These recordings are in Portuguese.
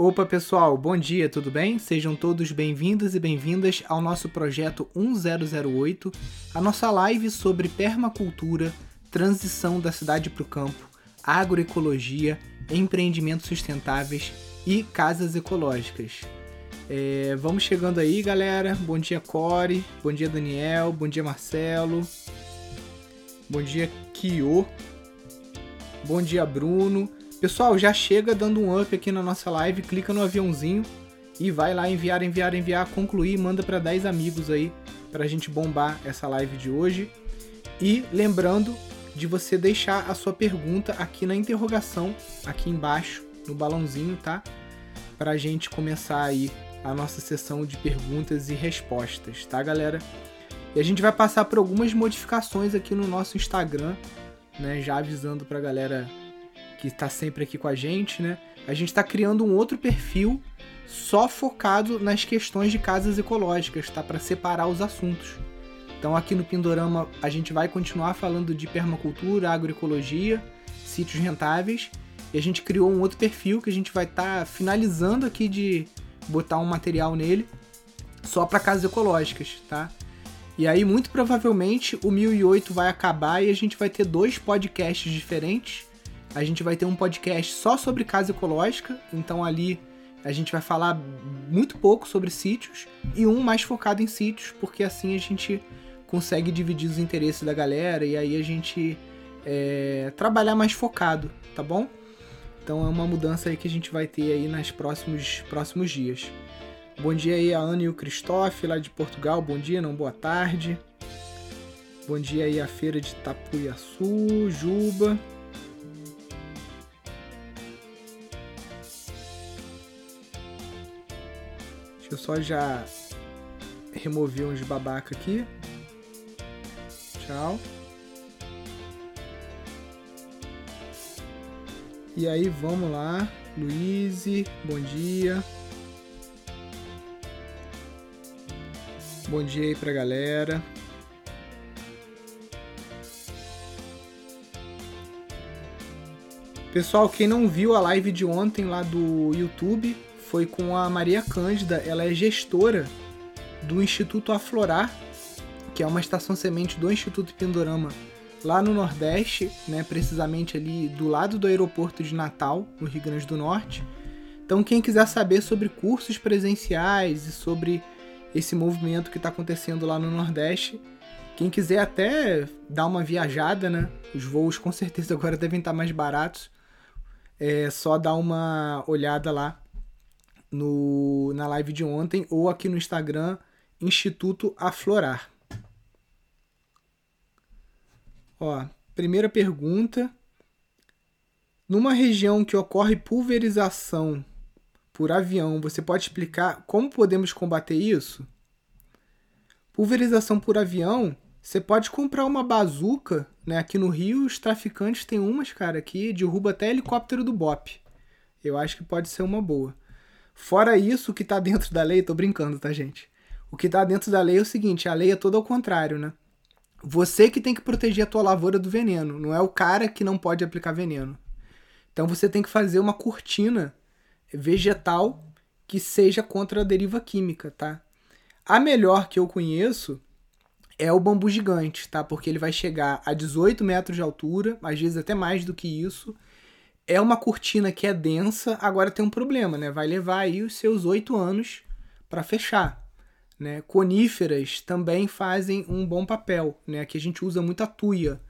Opa pessoal, bom dia, tudo bem? Sejam todos bem-vindos e bem-vindas ao nosso projeto 1008, a nossa live sobre permacultura, transição da cidade para o campo, agroecologia, empreendimentos sustentáveis e casas ecológicas. É, vamos chegando aí, galera. Bom dia, Core. Bom dia, Daniel. Bom dia, Marcelo. Bom dia, Kio. Bom dia, Bruno. Pessoal, já chega dando um up aqui na nossa live, clica no aviãozinho e vai lá enviar, enviar, enviar, concluir, manda para 10 amigos aí para a gente bombar essa live de hoje. E lembrando de você deixar a sua pergunta aqui na interrogação, aqui embaixo, no balãozinho, tá? Para a gente começar aí a nossa sessão de perguntas e respostas, tá, galera? E a gente vai passar por algumas modificações aqui no nosso Instagram, né? Já avisando pra galera que está sempre aqui com a gente, né? A gente está criando um outro perfil só focado nas questões de casas ecológicas, tá? Para separar os assuntos. Então aqui no Pindorama a gente vai continuar falando de permacultura, agroecologia, sítios rentáveis. E a gente criou um outro perfil que a gente vai estar tá finalizando aqui de botar um material nele só para casas ecológicas, tá? E aí, muito provavelmente, o 1008 vai acabar e a gente vai ter dois podcasts diferentes a gente vai ter um podcast só sobre casa ecológica, então ali a gente vai falar muito pouco sobre sítios e um mais focado em sítios, porque assim a gente consegue dividir os interesses da galera e aí a gente é, trabalhar mais focado, tá bom? Então é uma mudança aí que a gente vai ter aí nos próximos, próximos dias. Bom dia aí a Ana e o Cristófe lá de Portugal. Bom dia, não boa tarde. Bom dia aí a feira de Tapuiaçu, Juba. Só já remover uns babaca aqui. Tchau. E aí, vamos lá. Luiz, bom dia. Bom dia aí pra galera. Pessoal, quem não viu a live de ontem lá do YouTube, foi com a Maria Cândida, ela é gestora do Instituto Aflorar, que é uma estação semente do Instituto Pindorama lá no Nordeste, né, precisamente ali do lado do aeroporto de Natal, no Rio Grande do Norte. Então, quem quiser saber sobre cursos presenciais e sobre esse movimento que está acontecendo lá no Nordeste, quem quiser até dar uma viajada, né? Os voos com certeza agora devem estar mais baratos. É só dar uma olhada lá no, na live de ontem ou aqui no Instagram, Instituto Aflorar. Ó, primeira pergunta. Numa região que ocorre pulverização por avião, você pode explicar como podemos combater isso? Pulverização por avião, você pode comprar uma bazuca, né? Aqui no Rio, os traficantes têm umas, cara, que derruba até helicóptero do BOP. Eu acho que pode ser uma boa. Fora isso, o que tá dentro da lei, tô brincando, tá, gente? O que tá dentro da lei é o seguinte, a lei é toda ao contrário, né? Você que tem que proteger a tua lavoura do veneno, não é o cara que não pode aplicar veneno. Então você tem que fazer uma cortina vegetal que seja contra a deriva química, tá? A melhor que eu conheço é o bambu gigante, tá? Porque ele vai chegar a 18 metros de altura, às vezes até mais do que isso, é uma cortina que é densa, agora tem um problema, né? Vai levar aí os seus oito anos para fechar. Né? Coníferas também fazem um bom papel, né? Aqui a gente usa muita tuia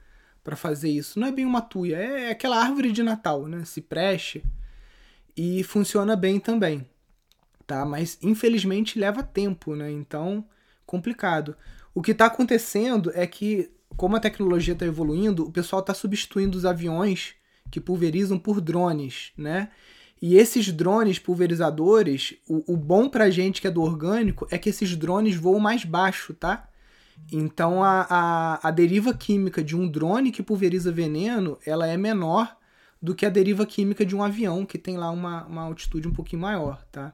para fazer isso. Não é bem uma tuia, é aquela árvore de Natal, né? Cipreste. E funciona bem também, tá? Mas infelizmente leva tempo, né? Então, complicado. O que está acontecendo é que, como a tecnologia está evoluindo, o pessoal está substituindo os aviões que pulverizam por drones, né? E esses drones pulverizadores, o, o bom pra gente que é do orgânico é que esses drones voam mais baixo, tá? Então a, a, a deriva química de um drone que pulveriza veneno, ela é menor do que a deriva química de um avião que tem lá uma, uma altitude um pouquinho maior, tá?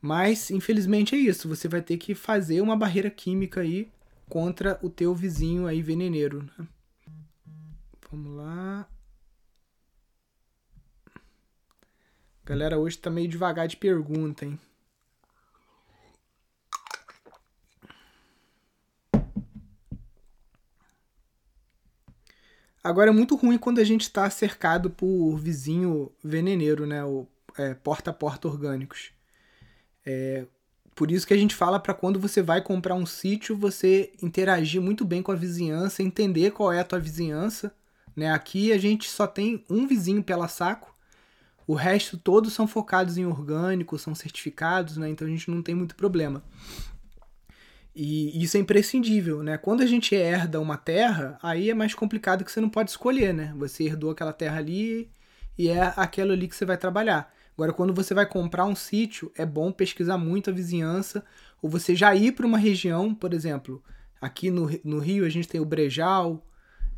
Mas, infelizmente, é isso. Você vai ter que fazer uma barreira química aí contra o teu vizinho aí veneneiro. Né? Vamos lá. Galera hoje tá meio devagar de pergunta, hein? Agora é muito ruim quando a gente está cercado por vizinho veneneiro, né? O é, porta a porta orgânicos. É, por isso que a gente fala para quando você vai comprar um sítio, você interagir muito bem com a vizinhança, entender qual é a tua vizinhança. Né? Aqui a gente só tem um vizinho pela saco, o resto todos são focados em orgânico, são certificados, né? então a gente não tem muito problema. E isso é imprescindível, né? Quando a gente herda uma terra, aí é mais complicado que você não pode escolher, né? Você herdou aquela terra ali e é aquela ali que você vai trabalhar. Agora, quando você vai comprar um sítio, é bom pesquisar muito a vizinhança, ou você já ir para uma região, por exemplo, aqui no, no Rio a gente tem o Brejal,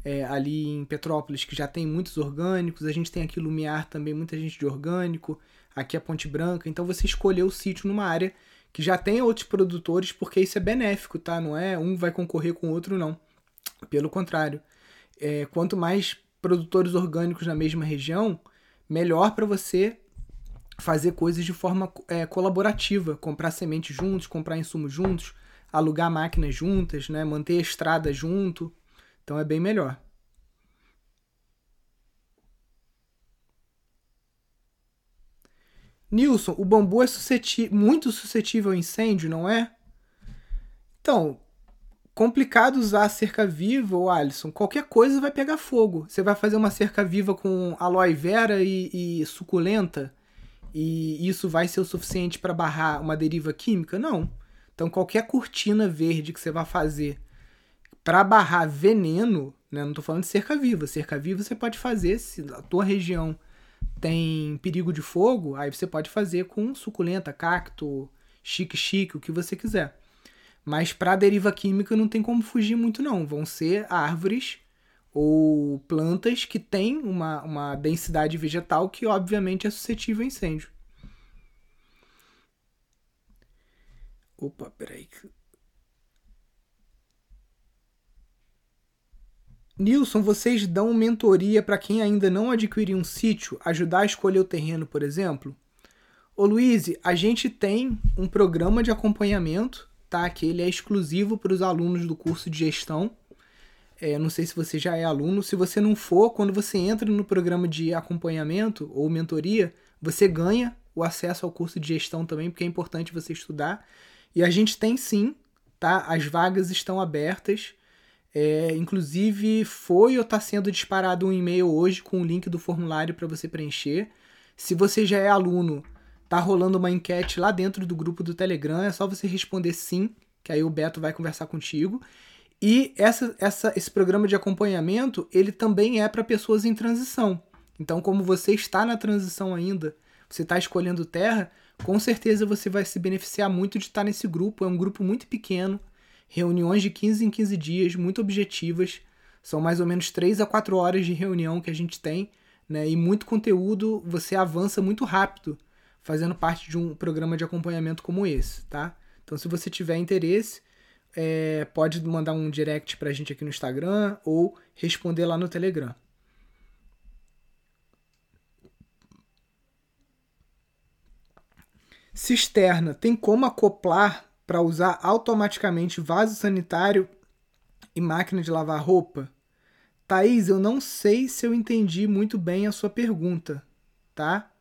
é, ali em Petrópolis, que já tem muitos orgânicos, a gente tem aqui Lumiar também, muita gente de orgânico, aqui a Ponte Branca, então você escolheu o sítio numa área que já tem outros produtores, porque isso é benéfico, tá? Não é um vai concorrer com o outro, não. Pelo contrário, é, quanto mais produtores orgânicos na mesma região, melhor para você fazer coisas de forma é, colaborativa, comprar semente juntos, comprar insumos juntos, alugar máquinas juntas, né? manter a estrada junto. Então é bem melhor. Nilson, o bambu é suscetível, muito suscetível a incêndio, não é? Então, complicado usar cerca viva, ou Alisson. Qualquer coisa vai pegar fogo. Você vai fazer uma cerca viva com aloe vera e, e suculenta e isso vai ser o suficiente para barrar uma deriva química? Não. Então, qualquer cortina verde que você vai fazer para barrar veneno, né? não estou falando de cerca viva. Cerca viva você pode fazer se a tua região tem perigo de fogo, aí você pode fazer com suculenta, cacto, chique-chique, o que você quiser. Mas para deriva química não tem como fugir muito não. Vão ser árvores ou plantas que têm uma, uma densidade vegetal que obviamente é suscetível a incêndio. Opa, peraí. Nilson, vocês dão mentoria para quem ainda não adquiriu um sítio, ajudar a escolher o terreno, por exemplo? Ô Luiz, a gente tem um programa de acompanhamento, tá? Que ele é exclusivo para os alunos do curso de gestão. É, não sei se você já é aluno. Se você não for, quando você entra no programa de acompanhamento ou mentoria, você ganha o acesso ao curso de gestão também, porque é importante você estudar. E a gente tem sim, tá? As vagas estão abertas. É, inclusive, foi ou está sendo disparado um e-mail hoje com o link do formulário para você preencher. Se você já é aluno, tá rolando uma enquete lá dentro do grupo do Telegram, é só você responder sim, que aí o Beto vai conversar contigo. E essa, essa, esse programa de acompanhamento, ele também é para pessoas em transição. Então, como você está na transição ainda, você está escolhendo terra, com certeza você vai se beneficiar muito de estar nesse grupo. É um grupo muito pequeno, reuniões de 15 em 15 dias, muito objetivas. São mais ou menos 3 a 4 horas de reunião que a gente tem, né? E muito conteúdo, você avança muito rápido fazendo parte de um programa de acompanhamento como esse, tá? Então, se você tiver interesse, é, pode mandar um direct pra gente aqui no Instagram ou responder lá no Telegram. Cisterna, tem como acoplar para usar automaticamente vaso sanitário e máquina de lavar roupa? Thaís, eu não sei se eu entendi muito bem a sua pergunta, tá?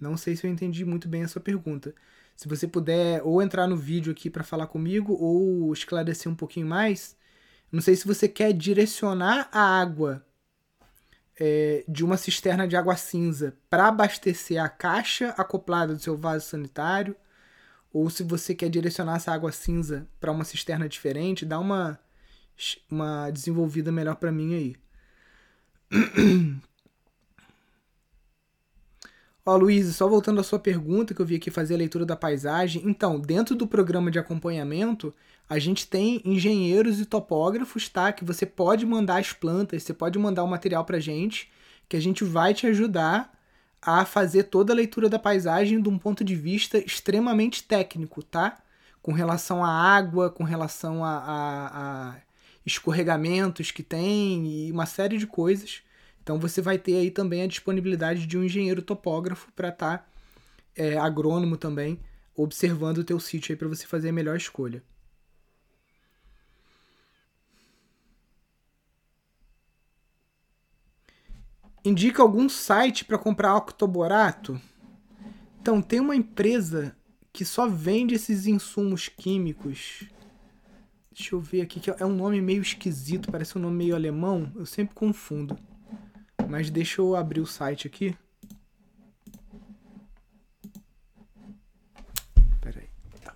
Não sei se eu entendi muito bem a sua pergunta. Se você puder ou entrar no vídeo aqui para falar comigo ou esclarecer um pouquinho mais. Não sei se você quer direcionar a água é, de uma cisterna de água cinza para abastecer a caixa acoplada do seu vaso sanitário, ou se você quer direcionar essa água cinza para uma cisterna diferente, dá uma, uma desenvolvida melhor para mim aí. Ó, Luiz, só voltando à sua pergunta, que eu vi aqui fazer a leitura da paisagem. Então, dentro do programa de acompanhamento, a gente tem engenheiros e topógrafos, tá? Que você pode mandar as plantas, você pode mandar o material pra gente, que a gente vai te ajudar a fazer toda a leitura da paisagem de um ponto de vista extremamente técnico, tá? Com relação à água, com relação a, a, a escorregamentos que tem e uma série de coisas. Então você vai ter aí também a disponibilidade de um engenheiro topógrafo para estar tá é, agrônomo também, observando o teu sítio aí para você fazer a melhor escolha. Indica algum site para comprar octoborato? Então, tem uma empresa que só vende esses insumos químicos. Deixa eu ver aqui, que é um nome meio esquisito, parece um nome meio alemão. Eu sempre confundo. Mas deixa eu abrir o site aqui. Pera aí. Tá.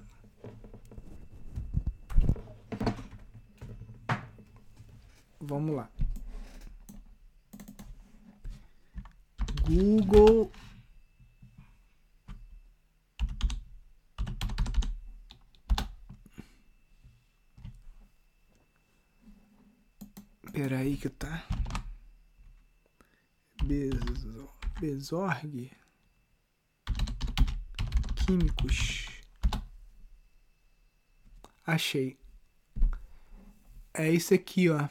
Vamos lá. Google Pera aí que tá. Besorg. Químicos. Achei. É isso aqui, ó.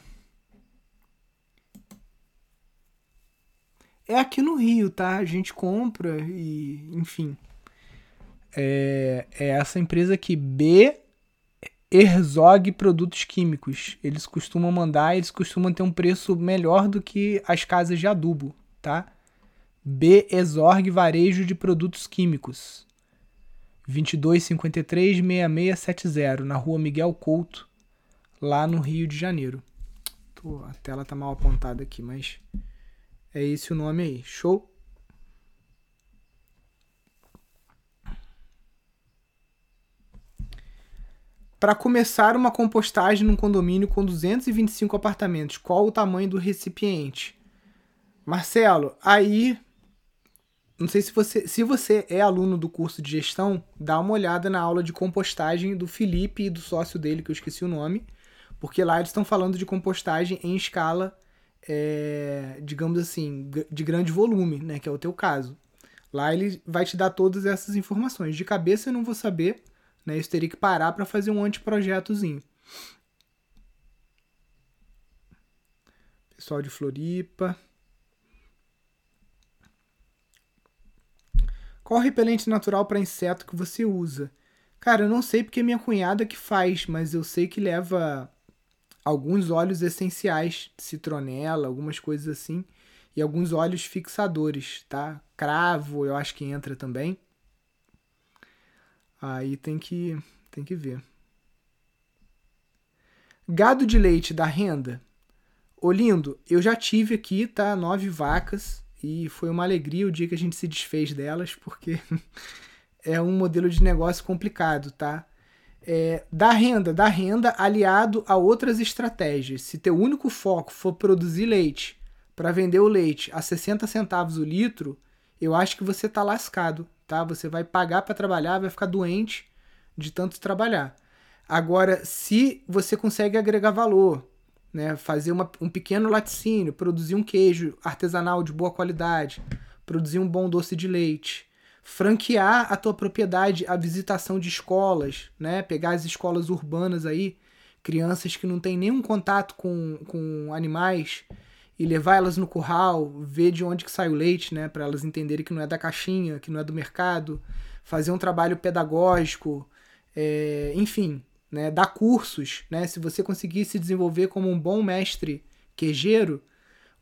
É aqui no Rio, tá? A gente compra e, enfim. É, é essa empresa aqui, B Herzog Produtos Químicos. Eles costumam mandar, eles costumam ter um preço melhor do que as casas de adubo, tá? B Exorg Varejo de Produtos Químicos. 2253 6670 na Rua Miguel Couto, lá no Rio de Janeiro. A tela tá mal apontada aqui, mas é esse o nome aí. Show? Para começar uma compostagem num condomínio com 225 apartamentos, qual o tamanho do recipiente? Marcelo, aí não sei se você, se você é aluno do curso de gestão, dá uma olhada na aula de compostagem do Felipe e do sócio dele, que eu esqueci o nome, porque lá eles estão falando de compostagem em escala, é, digamos assim, de grande volume, né, que é o teu caso. Lá ele vai te dar todas essas informações. De cabeça eu não vou saber, né? Isso teria que parar para fazer um anteprojetozinho. Pessoal de Floripa. Qual repelente natural para inseto que você usa? Cara, eu não sei porque minha cunhada que faz, mas eu sei que leva alguns óleos essenciais, citronela, algumas coisas assim, e alguns óleos fixadores, tá? Cravo, eu acho que entra também. Aí tem que, tem que ver. Gado de leite da renda. Olindo, eu já tive aqui, tá? Nove vacas. E foi uma alegria o dia que a gente se desfez delas, porque é um modelo de negócio complicado, tá? É, da renda, da renda aliado a outras estratégias. Se teu único foco for produzir leite para vender o leite a 60 centavos o litro, eu acho que você tá lascado, tá? Você vai pagar para trabalhar, vai ficar doente de tanto trabalhar. Agora, se você consegue agregar valor, né, fazer uma, um pequeno laticínio, produzir um queijo artesanal de boa qualidade, produzir um bom doce de leite, franquear a tua propriedade a visitação de escolas, né, pegar as escolas urbanas aí, crianças que não têm nenhum contato com, com animais, e levar elas no curral, ver de onde que sai o leite, né, para elas entenderem que não é da caixinha, que não é do mercado, fazer um trabalho pedagógico, é, enfim, né, dar cursos, né, se você conseguir se desenvolver como um bom mestre quejeiro,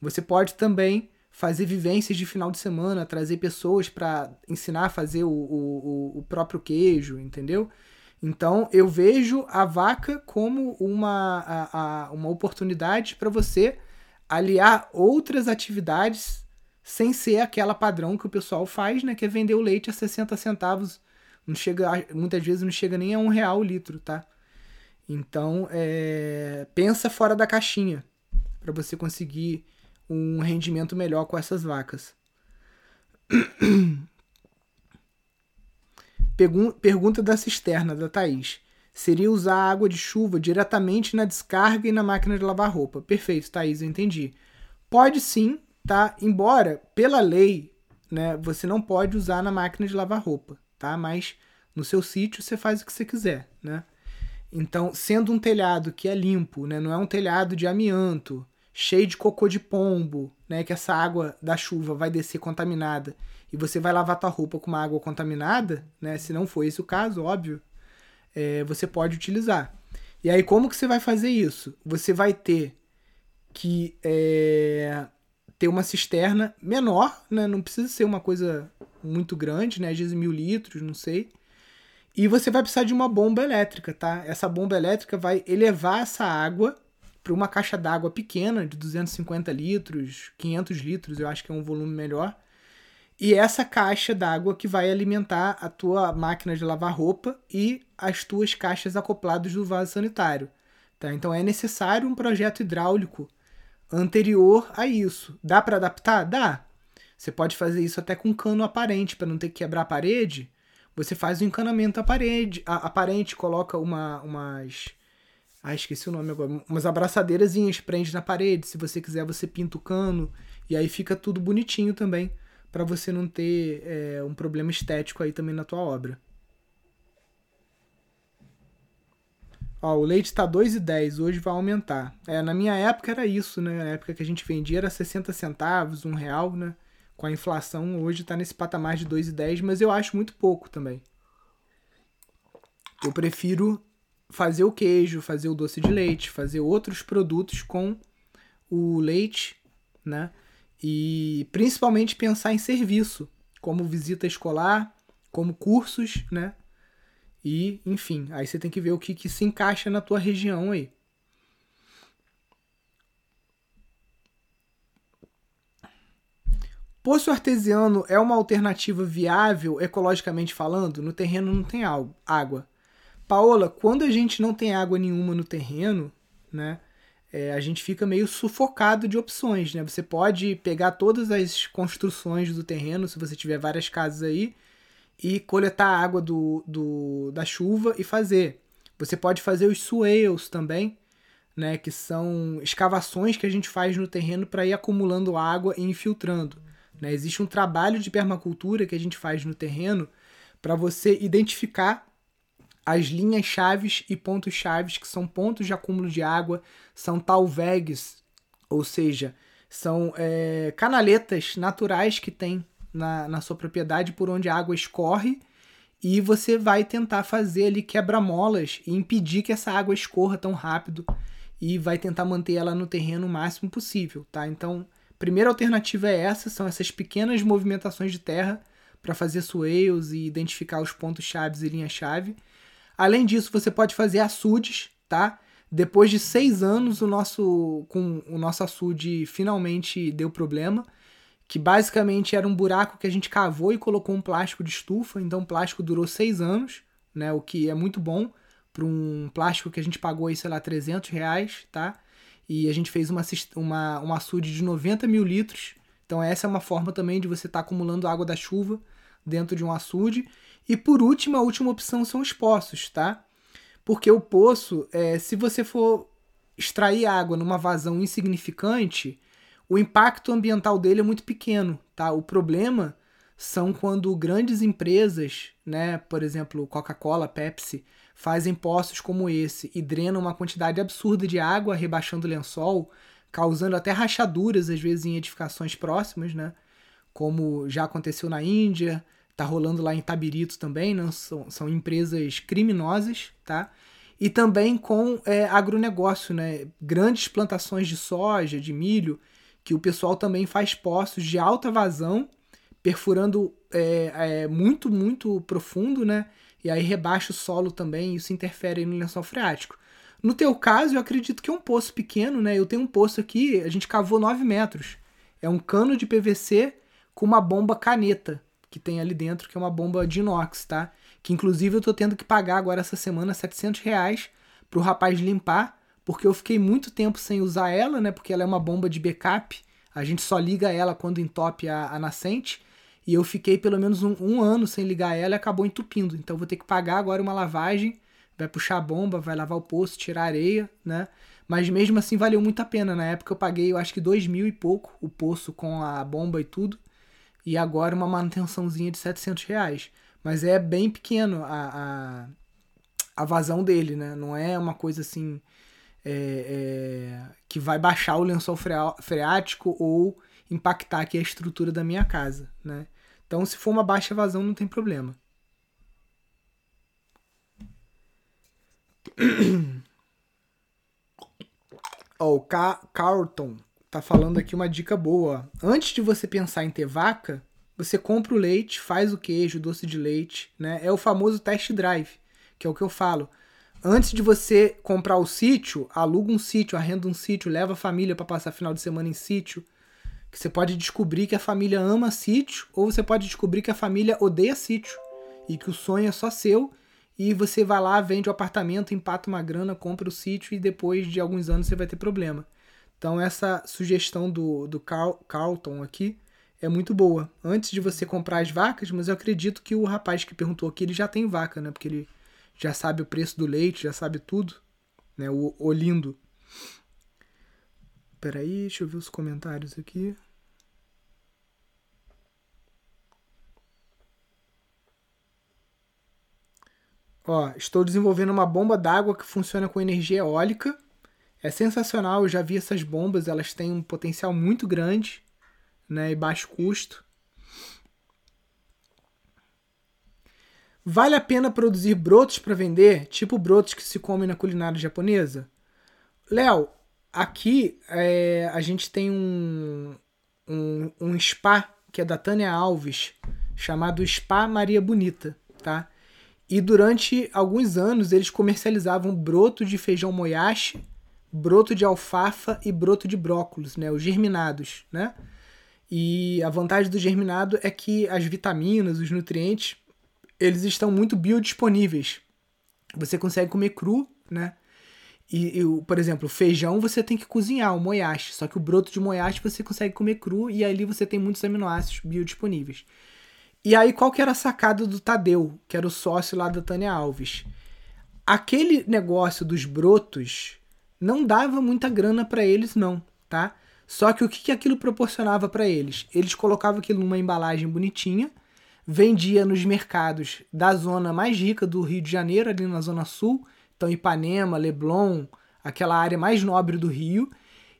você pode também fazer vivências de final de semana, trazer pessoas para ensinar a fazer o, o, o próprio queijo, entendeu? Então eu vejo a vaca como uma, a, a, uma oportunidade para você aliar outras atividades sem ser aquela padrão que o pessoal faz, né? Que é vender o leite a 60 centavos. Não chega, muitas vezes não chega nem a um real o litro, tá? Então, é, pensa fora da caixinha para você conseguir um rendimento melhor com essas vacas. Pergunta da cisterna da Thaís seria usar a água de chuva diretamente na descarga e na máquina de lavar roupa. Perfeito, Thaís, eu entendi. Pode sim, tá? Embora, pela lei, né, você não pode usar na máquina de lavar roupa, tá? Mas no seu sítio você faz o que você quiser, né? Então, sendo um telhado que é limpo, né, não é um telhado de amianto, cheio de cocô de pombo, né? Que essa água da chuva vai descer contaminada e você vai lavar tua roupa com uma água contaminada, né? Se não for esse o caso, óbvio, é, você pode utilizar. E aí, como que você vai fazer isso? Você vai ter que é, ter uma cisterna menor, né? Não precisa ser uma coisa muito grande, né? Às vezes mil litros, não sei. E você vai precisar de uma bomba elétrica, tá? Essa bomba elétrica vai elevar essa água para uma caixa d'água pequena, de 250 litros, 500 litros, eu acho que é um volume melhor. E essa caixa d'água que vai alimentar a tua máquina de lavar roupa e as tuas caixas acopladas do vaso sanitário. Tá? Então é necessário um projeto hidráulico anterior a isso. Dá para adaptar? Dá. Você pode fazer isso até com cano aparente, para não ter que quebrar a parede. Você faz o um encanamento aparente, aparente, coloca uma, umas. Ah, esqueci o nome agora. Umas abraçadeiras prende na parede. Se você quiser, você pinta o cano. E aí fica tudo bonitinho também. para você não ter é, um problema estético aí também na tua obra. Ó, o leite está 2,10, hoje vai aumentar. É, na minha época era isso, né? Na época que a gente vendia era 60 centavos, um real, né? Com a inflação, hoje está nesse patamar de 2,10, mas eu acho muito pouco também. Eu prefiro fazer o queijo, fazer o doce de leite, fazer outros produtos com o leite, né? E principalmente pensar em serviço, como visita escolar, como cursos, né? E, enfim, aí você tem que ver o que, que se encaixa na tua região aí. Poço artesiano é uma alternativa viável, ecologicamente falando? No terreno não tem água. Paola, quando a gente não tem água nenhuma no terreno, né, é, a gente fica meio sufocado de opções. Né? Você pode pegar todas as construções do terreno, se você tiver várias casas aí, e coletar a água do, do, da chuva e fazer. Você pode fazer os swales também, né, que são escavações que a gente faz no terreno para ir acumulando água e infiltrando. Né? Existe um trabalho de permacultura que a gente faz no terreno para você identificar as linhas chaves e pontos chaves que são pontos de acúmulo de água, são talvegs, ou seja, são é, canaletas naturais que tem na, na sua propriedade por onde a água escorre e você vai tentar fazer ali quebra-molas e impedir que essa água escorra tão rápido e vai tentar manter ela no terreno o máximo possível, tá? Então, primeira alternativa é essa, são essas pequenas movimentações de terra para fazer swales e identificar os pontos chaves e linha-chave. Além disso, você pode fazer açudes, tá? Depois de seis anos, o nosso, com o nosso açude finalmente deu problema que basicamente era um buraco que a gente cavou e colocou um plástico de estufa, então o plástico durou seis anos, né, o que é muito bom para um plástico que a gente pagou aí, sei lá, 300 reais, tá? E a gente fez uma, uma, um açude de 90 mil litros, então essa é uma forma também de você estar tá acumulando água da chuva dentro de um açude. E por último, a última opção são os poços, tá? Porque o poço, é, se você for extrair água numa vazão insignificante, o impacto ambiental dele é muito pequeno, tá? O problema são quando grandes empresas, né, por exemplo, Coca-Cola, Pepsi, fazem poços como esse e drenam uma quantidade absurda de água, rebaixando o lençol, causando até rachaduras às vezes em edificações próximas, né? Como já aconteceu na Índia, tá rolando lá em Tabirito também, né? são, são empresas criminosas, tá? E também com é, agronegócio, né? Grandes plantações de soja, de milho, que o pessoal também faz poços de alta vazão, perfurando é, é, muito, muito profundo, né? E aí rebaixa o solo também, isso interfere no lençol freático. No teu caso, eu acredito que é um poço pequeno, né? Eu tenho um poço aqui, a gente cavou 9 metros. É um cano de PVC com uma bomba caneta que tem ali dentro, que é uma bomba de inox, tá? Que inclusive eu tô tendo que pagar agora essa semana 700 reais pro rapaz limpar, porque eu fiquei muito tempo sem usar ela, né? Porque ela é uma bomba de backup. A gente só liga ela quando entope a, a nascente. E eu fiquei pelo menos um, um, ano sem ligar ela e acabou entupindo. Então vou ter que pagar agora uma lavagem. Vai puxar a bomba, vai lavar o poço, tirar areia, né? Mas mesmo assim valeu muito a pena. Na época eu paguei, eu acho que dois mil e pouco o poço com a bomba e tudo. E agora uma manutençãozinha de 700 reais. Mas é bem pequeno a, a, a vazão dele, né? Não é uma coisa assim é, é, que vai baixar o lençol freático ou impactar aqui a estrutura da minha casa, né? Então, se for uma baixa vazão, não tem problema. oh, o Carlton tá falando aqui uma dica boa. Antes de você pensar em ter vaca, você compra o leite, faz o queijo, o doce de leite, né? É o famoso test drive, que é o que eu falo. Antes de você comprar o sítio, aluga um sítio, arrenda um sítio, leva a família para passar final de semana em sítio. Que você pode descobrir que a família ama sítio, ou você pode descobrir que a família odeia sítio e que o sonho é só seu. E você vai lá, vende o apartamento, empata uma grana, compra o sítio e depois de alguns anos você vai ter problema. Então, essa sugestão do, do Carl, Carlton aqui é muito boa. Antes de você comprar as vacas, mas eu acredito que o rapaz que perguntou aqui ele já tem vaca, né? Porque ele já sabe o preço do leite, já sabe tudo, né? O Olindo. Peraí, deixa eu ver os comentários aqui. Ó, estou desenvolvendo uma bomba d'água que funciona com energia eólica. É sensacional, eu já vi essas bombas, elas têm um potencial muito grande, né, e baixo custo. Vale a pena produzir brotos para vender, tipo brotos que se comem na culinária japonesa? Léo, aqui é, a gente tem um, um, um spa que é da Tânia Alves, chamado Spa Maria Bonita, tá? E durante alguns anos eles comercializavam broto de feijão moyashi, broto de alfafa e broto de brócolis, né? Os germinados, né? E a vantagem do germinado é que as vitaminas, os nutrientes eles estão muito biodisponíveis. Você consegue comer cru, né? E, e, por exemplo, feijão você tem que cozinhar, o moyashi. Só que o broto de moyashi você consegue comer cru e ali você tem muitos aminoácidos biodisponíveis. E aí, qual que era a sacada do Tadeu, que era o sócio lá da Tânia Alves? Aquele negócio dos brotos não dava muita grana para eles, não, tá? Só que o que, que aquilo proporcionava para eles? Eles colocavam aquilo numa embalagem bonitinha, vendia nos mercados da zona mais rica do Rio de Janeiro, ali na Zona Sul, então Ipanema, Leblon, aquela área mais nobre do Rio.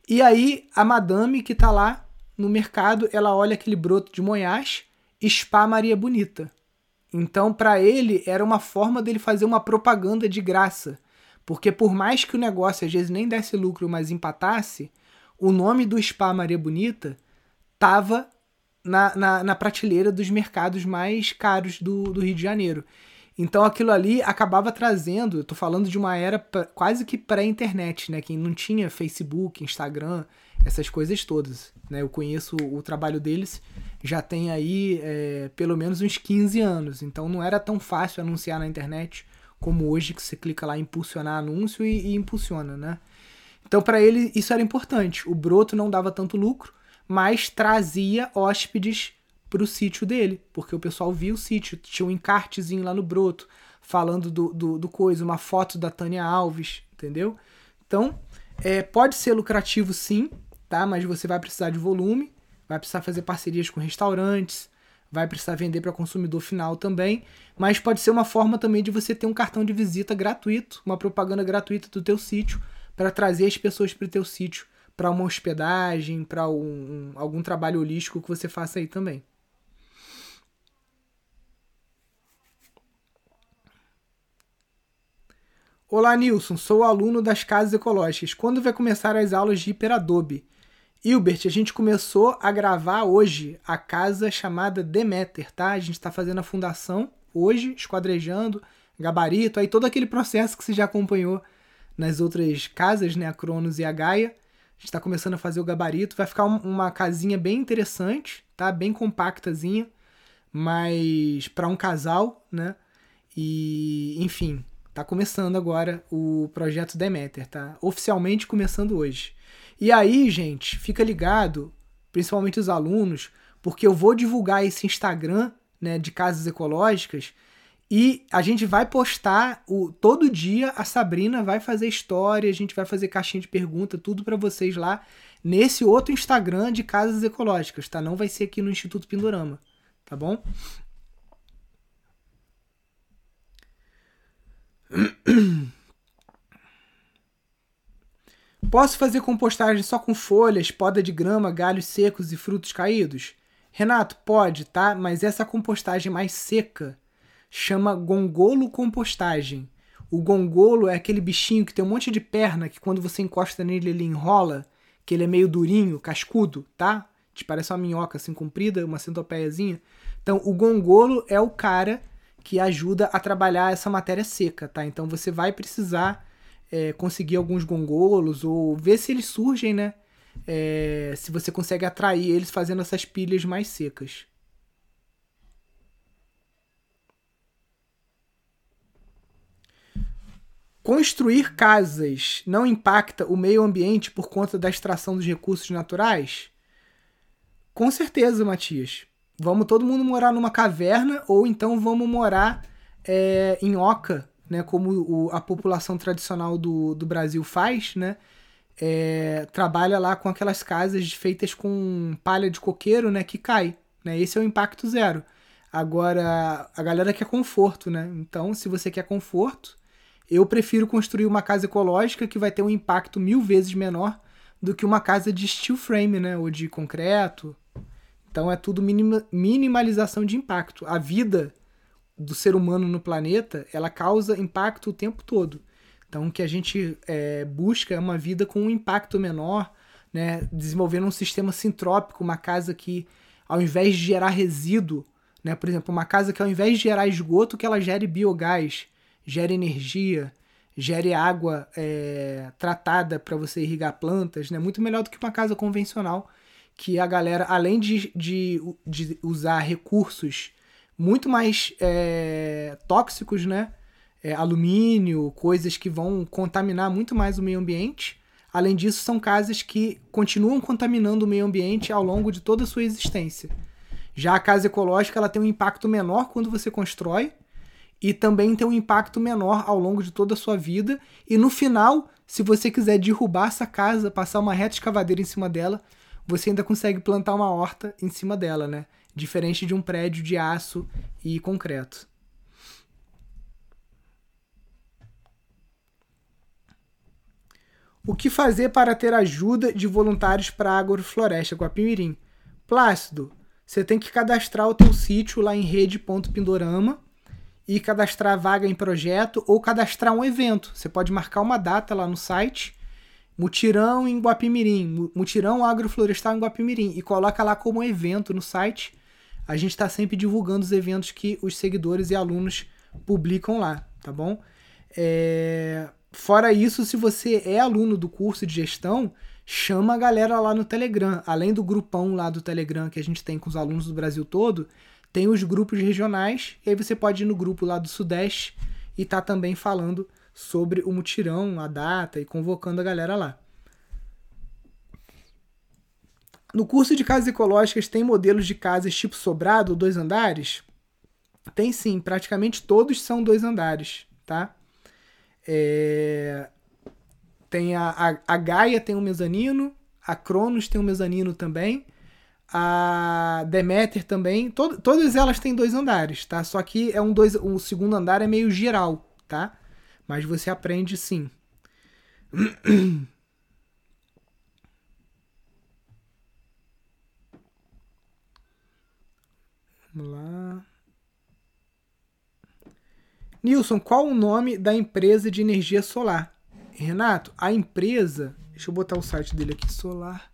E aí a madame que está lá no mercado, ela olha aquele broto de Moyás, Spa Maria Bonita. Então, para ele, era uma forma dele fazer uma propaganda de graça. Porque por mais que o negócio às vezes nem desse lucro, mas empatasse, o nome do Spa Maria Bonita estava na, na, na, prateleira dos mercados mais caros do, do Rio de Janeiro. Então aquilo ali acabava trazendo, eu tô falando de uma era quase que pré-internet, né? Quem não tinha Facebook, Instagram, essas coisas todas. Né? Eu conheço o trabalho deles, já tem aí é, pelo menos uns 15 anos. Então não era tão fácil anunciar na internet como hoje, que você clica lá impulsionar anúncio e, e impulsiona, né? Então para ele isso era importante. O broto não dava tanto lucro, mas trazia hóspedes para o sítio dele, porque o pessoal via o sítio, tinha um encartezinho lá no broto, falando do, do, do coisa, uma foto da Tânia Alves, entendeu? Então, é, pode ser lucrativo sim, tá? Mas você vai precisar de volume, vai precisar fazer parcerias com restaurantes, vai precisar vender para consumidor final também, mas pode ser uma forma também de você ter um cartão de visita gratuito, uma propaganda gratuita do teu sítio para trazer as pessoas para o teu sítio para uma hospedagem, para um, um, algum trabalho holístico que você faça aí também. Olá, Nilson. Sou aluno das Casas Ecológicas. Quando vai começar as aulas de Hiperadobe? Hilbert, a gente começou a gravar hoje a casa chamada Demeter, tá? A gente está fazendo a fundação hoje, esquadrejando, gabarito, aí todo aquele processo que você já acompanhou nas outras casas, né? A Cronos e a Gaia gente está começando a fazer o gabarito. Vai ficar uma casinha bem interessante, tá? Bem compactazinha, mas para um casal, né? E, enfim, tá começando agora o projeto Demeter, tá? Oficialmente começando hoje. E aí, gente, fica ligado, principalmente os alunos, porque eu vou divulgar esse Instagram, né, de casas ecológicas e a gente vai postar o todo dia a Sabrina vai fazer história, a gente vai fazer caixinha de pergunta, tudo para vocês lá nesse outro Instagram de casas ecológicas, tá? Não vai ser aqui no Instituto Pindorama, tá bom? Posso fazer compostagem só com folhas, poda de grama, galhos secos e frutos caídos? Renato, pode, tá? Mas essa compostagem mais seca chama gongolo compostagem. O gongolo é aquele bichinho que tem um monte de perna que quando você encosta nele ele enrola, que ele é meio durinho, cascudo, tá? Te parece uma minhoca assim comprida, uma centopeiazinha. Então, o gongolo é o cara que ajuda a trabalhar essa matéria seca, tá? Então, você vai precisar é, conseguir alguns gongolos ou ver se eles surgem, né? É, se você consegue atrair eles fazendo essas pilhas mais secas. Construir casas não impacta o meio ambiente por conta da extração dos recursos naturais? Com certeza, Matias. Vamos todo mundo morar numa caverna ou então vamos morar é, em oca, né? Como o, a população tradicional do, do Brasil faz, né? É, trabalha lá com aquelas casas feitas com palha de coqueiro, né? Que cai, né? Esse é o impacto zero. Agora, a galera quer conforto, né? Então, se você quer conforto, eu prefiro construir uma casa ecológica que vai ter um impacto mil vezes menor do que uma casa de steel frame, né? Ou de concreto. Então é tudo minima, minimalização de impacto. A vida do ser humano no planeta, ela causa impacto o tempo todo. Então o que a gente é, busca é uma vida com um impacto menor, né? Desenvolvendo um sistema sintrópico, uma casa que ao invés de gerar resíduo, né? Por exemplo, uma casa que ao invés de gerar esgoto, que ela gere biogás, gere energia, gere água é, tratada para você irrigar plantas, né? Muito melhor do que uma casa convencional, que a galera, além de, de, de usar recursos muito mais é, tóxicos, né? É, alumínio, coisas que vão contaminar muito mais o meio ambiente. Além disso, são casas que continuam contaminando o meio ambiente ao longo de toda a sua existência. Já a casa ecológica ela tem um impacto menor quando você constrói, e também tem um impacto menor ao longo de toda a sua vida. E no final, se você quiser derrubar essa casa, passar uma reta escavadeira em cima dela, você ainda consegue plantar uma horta em cima dela, né? Diferente de um prédio de aço e concreto. O que fazer para ter ajuda de voluntários para a agrofloresta Guapimirim? Plácido, você tem que cadastrar o teu sítio lá em rede.pindorama e cadastrar vaga em projeto ou cadastrar um evento. Você pode marcar uma data lá no site, mutirão em Guapimirim, mutirão agroflorestal em Guapimirim e coloca lá como evento no site. A gente está sempre divulgando os eventos que os seguidores e alunos publicam lá, tá bom? É... Fora isso, se você é aluno do curso de gestão, chama a galera lá no Telegram. Além do grupão lá do Telegram que a gente tem com os alunos do Brasil todo, tem os grupos regionais, e aí você pode ir no grupo lá do Sudeste e tá também falando sobre o mutirão, a data e convocando a galera lá. No curso de casas ecológicas tem modelos de casas tipo sobrado, dois andares? Tem sim, praticamente todos são dois andares, tá? É... Tem a, a, a Gaia tem um mezanino, a Cronos tem um mezanino também, a Demeter também, to todas elas têm dois andares, tá? Só que é um dois, o segundo andar é meio geral, tá? Mas você aprende sim. Vamos lá. Nilson, qual o nome da empresa de energia solar? Renato, a empresa. Deixa eu botar o site dele aqui, solar.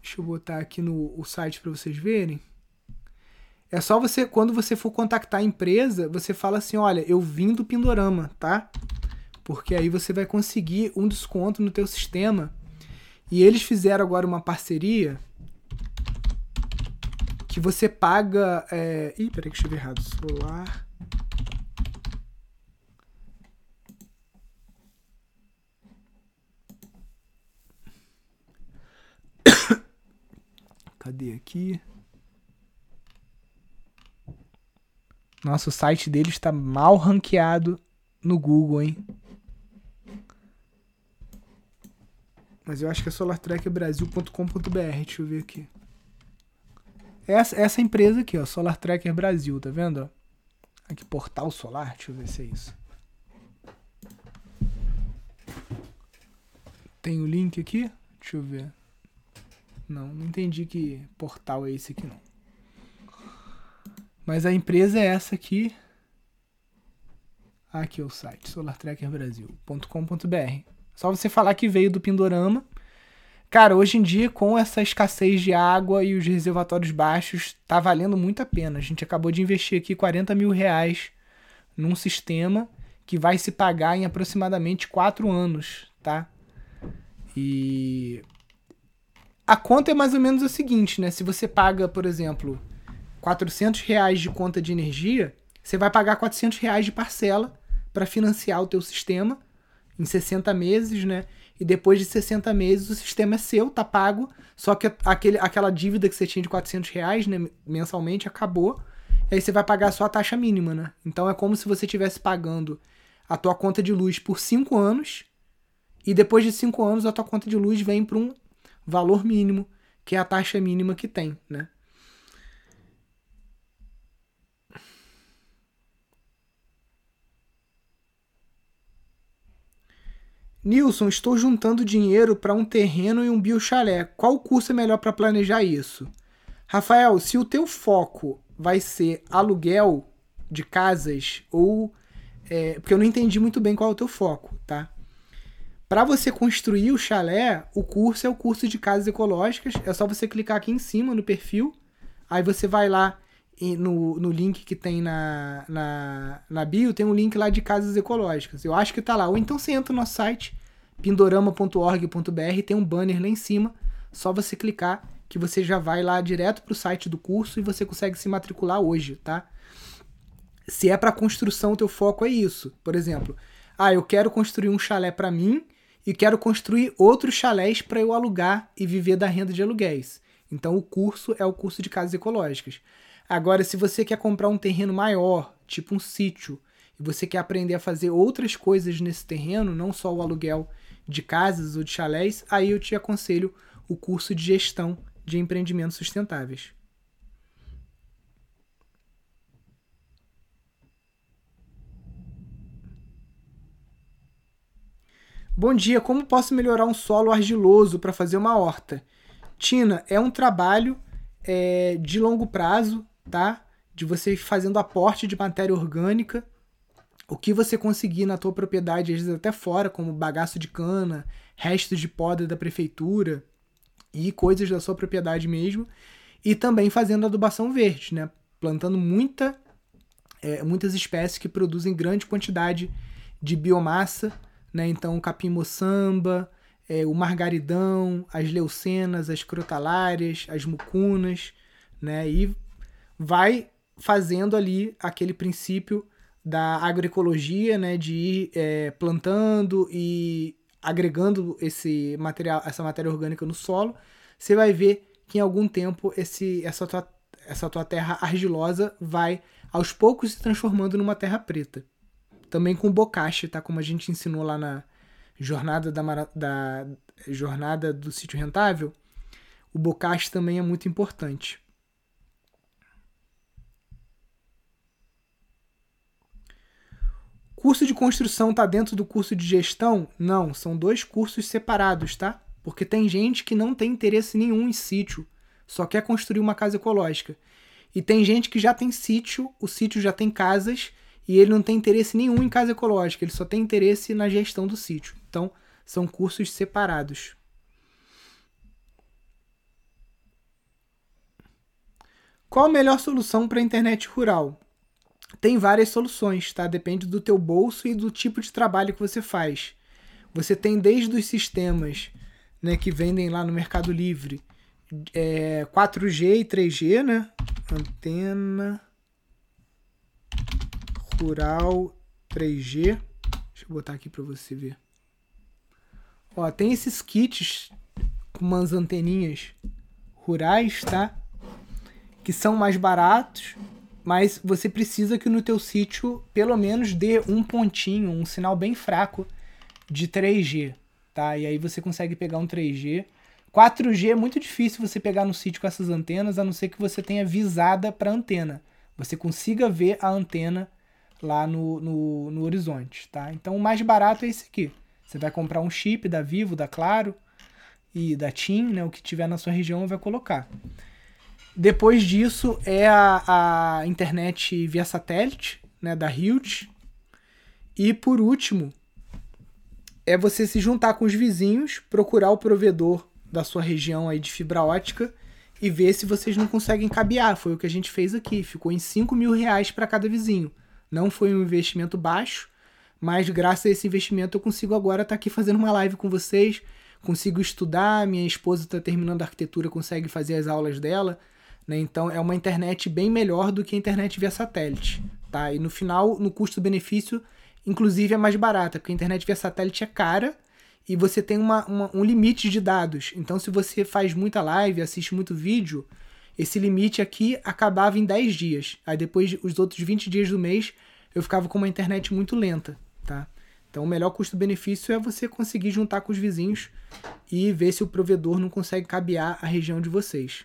Deixa eu botar aqui no o site para vocês verem. É só você, quando você for contactar a empresa, você fala assim: olha, eu vim do Pindorama, tá? Porque aí você vai conseguir um desconto no teu sistema. E eles fizeram agora uma parceria que você paga. É... Ih, peraí que escrevi errado. Solar. Cadê aqui? Nossa, o site deles está mal ranqueado no Google, hein? Mas eu acho que é solartrackerbrasil.com.br. Deixa eu ver aqui. Essa, essa empresa aqui, ó, Solar Tracker Brasil, tá vendo? Aqui, portal solar, deixa eu ver se é isso. Tem o link aqui? Deixa eu ver. Não, não entendi que portal é esse aqui não. Mas a empresa é essa aqui. Aqui é o site, solartrackerbrasil.com.br. Só você falar que veio do Pindorama. Cara, hoje em dia, com essa escassez de água e os reservatórios baixos, tá valendo muito a pena. A gente acabou de investir aqui 40 mil reais num sistema que vai se pagar em aproximadamente 4 anos, tá? E a conta é mais ou menos a seguinte, né? Se você paga, por exemplo, 400 reais de conta de energia, você vai pagar 400 reais de parcela para financiar o teu sistema em 60 meses, né? E depois de 60 meses o sistema é seu, tá pago, só que aquele, aquela dívida que você tinha de 400 reais né, mensalmente acabou, e aí você vai pagar só a taxa mínima, né? Então é como se você estivesse pagando a tua conta de luz por 5 anos, e depois de 5 anos a tua conta de luz vem para um valor mínimo, que é a taxa mínima que tem, né? Nilson, estou juntando dinheiro para um terreno e um biochalé. Qual curso é melhor para planejar isso? Rafael, se o teu foco vai ser aluguel de casas ou é, porque eu não entendi muito bem qual é o teu foco, tá? Para você construir o chalé, o curso é o curso de casas ecológicas. É só você clicar aqui em cima no perfil. Aí você vai lá no, no link que tem na, na, na bio, tem um link lá de casas ecológicas. Eu acho que tá lá. Ou então você entra no nosso site, pindorama.org.br, tem um banner lá em cima. Só você clicar que você já vai lá direto para o site do curso e você consegue se matricular hoje, tá? Se é para construção, o teu foco é isso. Por exemplo, ah, eu quero construir um chalé para mim e quero construir outros chalés para eu alugar e viver da renda de aluguéis. Então o curso é o curso de casas ecológicas. Agora, se você quer comprar um terreno maior, tipo um sítio, e você quer aprender a fazer outras coisas nesse terreno, não só o aluguel de casas ou de chalés, aí eu te aconselho o curso de gestão de empreendimentos sustentáveis. Bom dia, como posso melhorar um solo argiloso para fazer uma horta? Tina, é um trabalho é, de longo prazo, tá? De você fazendo aporte de matéria orgânica. O que você conseguir na tua propriedade, às vezes até fora, como bagaço de cana, restos de poda da prefeitura e coisas da sua propriedade mesmo. E também fazendo adubação verde, né? Plantando muita, é, muitas espécies que produzem grande quantidade de biomassa né? Então, o capim-moçamba, é, o margaridão, as leucenas, as crotalárias, as mucunas, né? E vai fazendo ali aquele princípio da agroecologia, né? De ir é, plantando e agregando esse material, essa matéria orgânica no solo, você vai ver que em algum tempo esse, essa, tua, essa tua terra argilosa vai aos poucos se transformando numa terra preta. Também com o bocashi, tá? Como a gente ensinou lá na jornada da, da jornada do sítio rentável, o bocashi também é muito importante. Curso de construção está dentro do curso de gestão? Não, são dois cursos separados, tá? Porque tem gente que não tem interesse nenhum em sítio, só quer construir uma casa ecológica. E tem gente que já tem sítio, o sítio já tem casas e ele não tem interesse nenhum em casa ecológica, ele só tem interesse na gestão do sítio. Então, são cursos separados. Qual a melhor solução para a internet rural? Tem várias soluções, tá? Depende do teu bolso e do tipo de trabalho que você faz. Você tem desde os sistemas né, que vendem lá no Mercado Livre, é, 4G e 3G, né? Antena Rural 3G. Deixa eu botar aqui para você ver. Ó, tem esses kits com umas anteninhas rurais, tá? Que são mais baratos, mas você precisa que no teu sítio pelo menos dê um pontinho, um sinal bem fraco de 3G, tá? E aí você consegue pegar um 3G. 4G é muito difícil você pegar no sítio com essas antenas, a não ser que você tenha visada para antena. Você consiga ver a antena lá no, no, no Horizonte, tá? Então o mais barato é esse aqui. Você vai comprar um chip da Vivo, da Claro e da TIM, né? O que tiver na sua região vai colocar. Depois disso é a, a internet via satélite, né? Da Hilt. E por último é você se juntar com os vizinhos, procurar o provedor da sua região aí de fibra ótica e ver se vocês não conseguem cabear. Foi o que a gente fez aqui. Ficou em 5 mil reais para cada vizinho. Não foi um investimento baixo, mas graças a esse investimento eu consigo agora estar tá aqui fazendo uma live com vocês. Consigo estudar, minha esposa está terminando arquitetura, consegue fazer as aulas dela. Né? Então é uma internet bem melhor do que a internet via satélite. Tá? E no final, no custo-benefício, inclusive é mais barata, porque a internet via satélite é cara e você tem uma, uma, um limite de dados. Então, se você faz muita live, assiste muito vídeo, esse limite aqui acabava em 10 dias. Aí depois, os outros 20 dias do mês, eu ficava com uma internet muito lenta, tá? Então, o melhor custo-benefício é você conseguir juntar com os vizinhos e ver se o provedor não consegue cabear a região de vocês.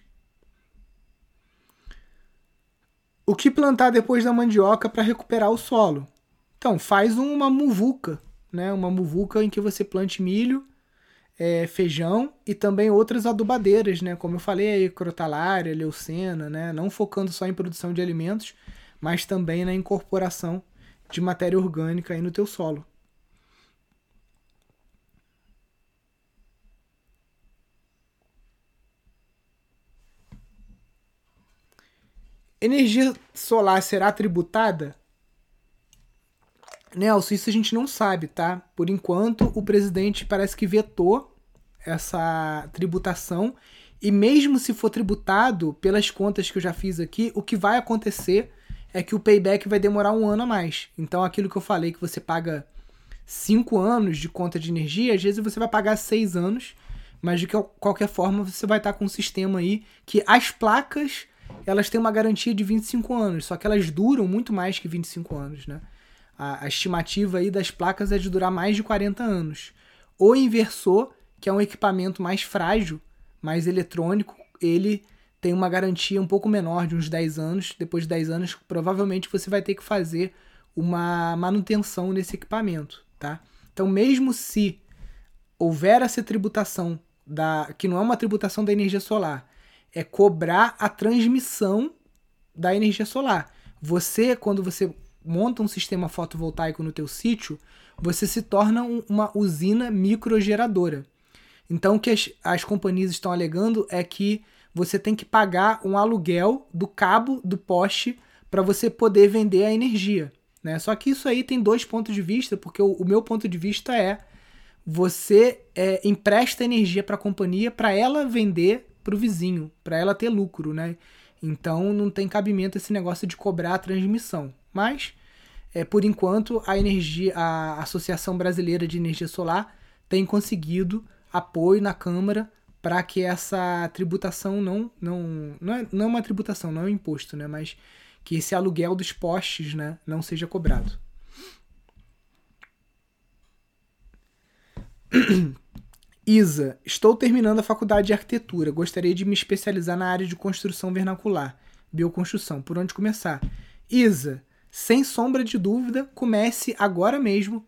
O que plantar depois da mandioca para recuperar o solo? Então, faz uma muvuca né? Uma muvuca em que você plante milho, é, feijão e também outras adubadeiras, né? Como eu falei aí, crotalária, leucena, né? Não focando só em produção de alimentos, mas também na incorporação de matéria orgânica aí no teu solo. Energia solar será tributada? Nelson, isso a gente não sabe, tá? Por enquanto, o presidente parece que vetou essa tributação. E mesmo se for tributado, pelas contas que eu já fiz aqui, o que vai acontecer é que o payback vai demorar um ano a mais. Então, aquilo que eu falei que você paga cinco anos de conta de energia, às vezes você vai pagar seis anos, mas de qualquer forma você vai estar com um sistema aí que as placas elas têm uma garantia de 25 anos, só que elas duram muito mais que 25 anos, né? a, a estimativa aí das placas é de durar mais de 40 anos. O inversor, que é um equipamento mais frágil, mais eletrônico, ele tem uma garantia um pouco menor, de uns 10 anos. Depois de 10 anos, provavelmente você vai ter que fazer uma manutenção nesse equipamento, tá? Então, mesmo se houver essa tributação da que não é uma tributação da energia solar, é cobrar a transmissão da energia solar. Você, quando você monta um sistema fotovoltaico no teu sítio, você se torna um, uma usina microgeradora. Então o que as, as companhias estão alegando é que você tem que pagar um aluguel do cabo do poste para você poder vender a energia. Né? Só que isso aí tem dois pontos de vista, porque o, o meu ponto de vista é você é, empresta energia para a companhia para ela vender para o vizinho, para ela ter lucro, né? Então não tem cabimento esse negócio de cobrar a transmissão. Mas, é, por enquanto, a energia, a Associação Brasileira de Energia Solar tem conseguido apoio na Câmara para que essa tributação não não não é, não é uma tributação, não é um imposto, né, mas que esse aluguel dos postes, né, não seja cobrado. Isa, estou terminando a faculdade de arquitetura. Gostaria de me especializar na área de construção vernacular, bioconstrução. Por onde começar? Isa, sem sombra de dúvida, comece agora mesmo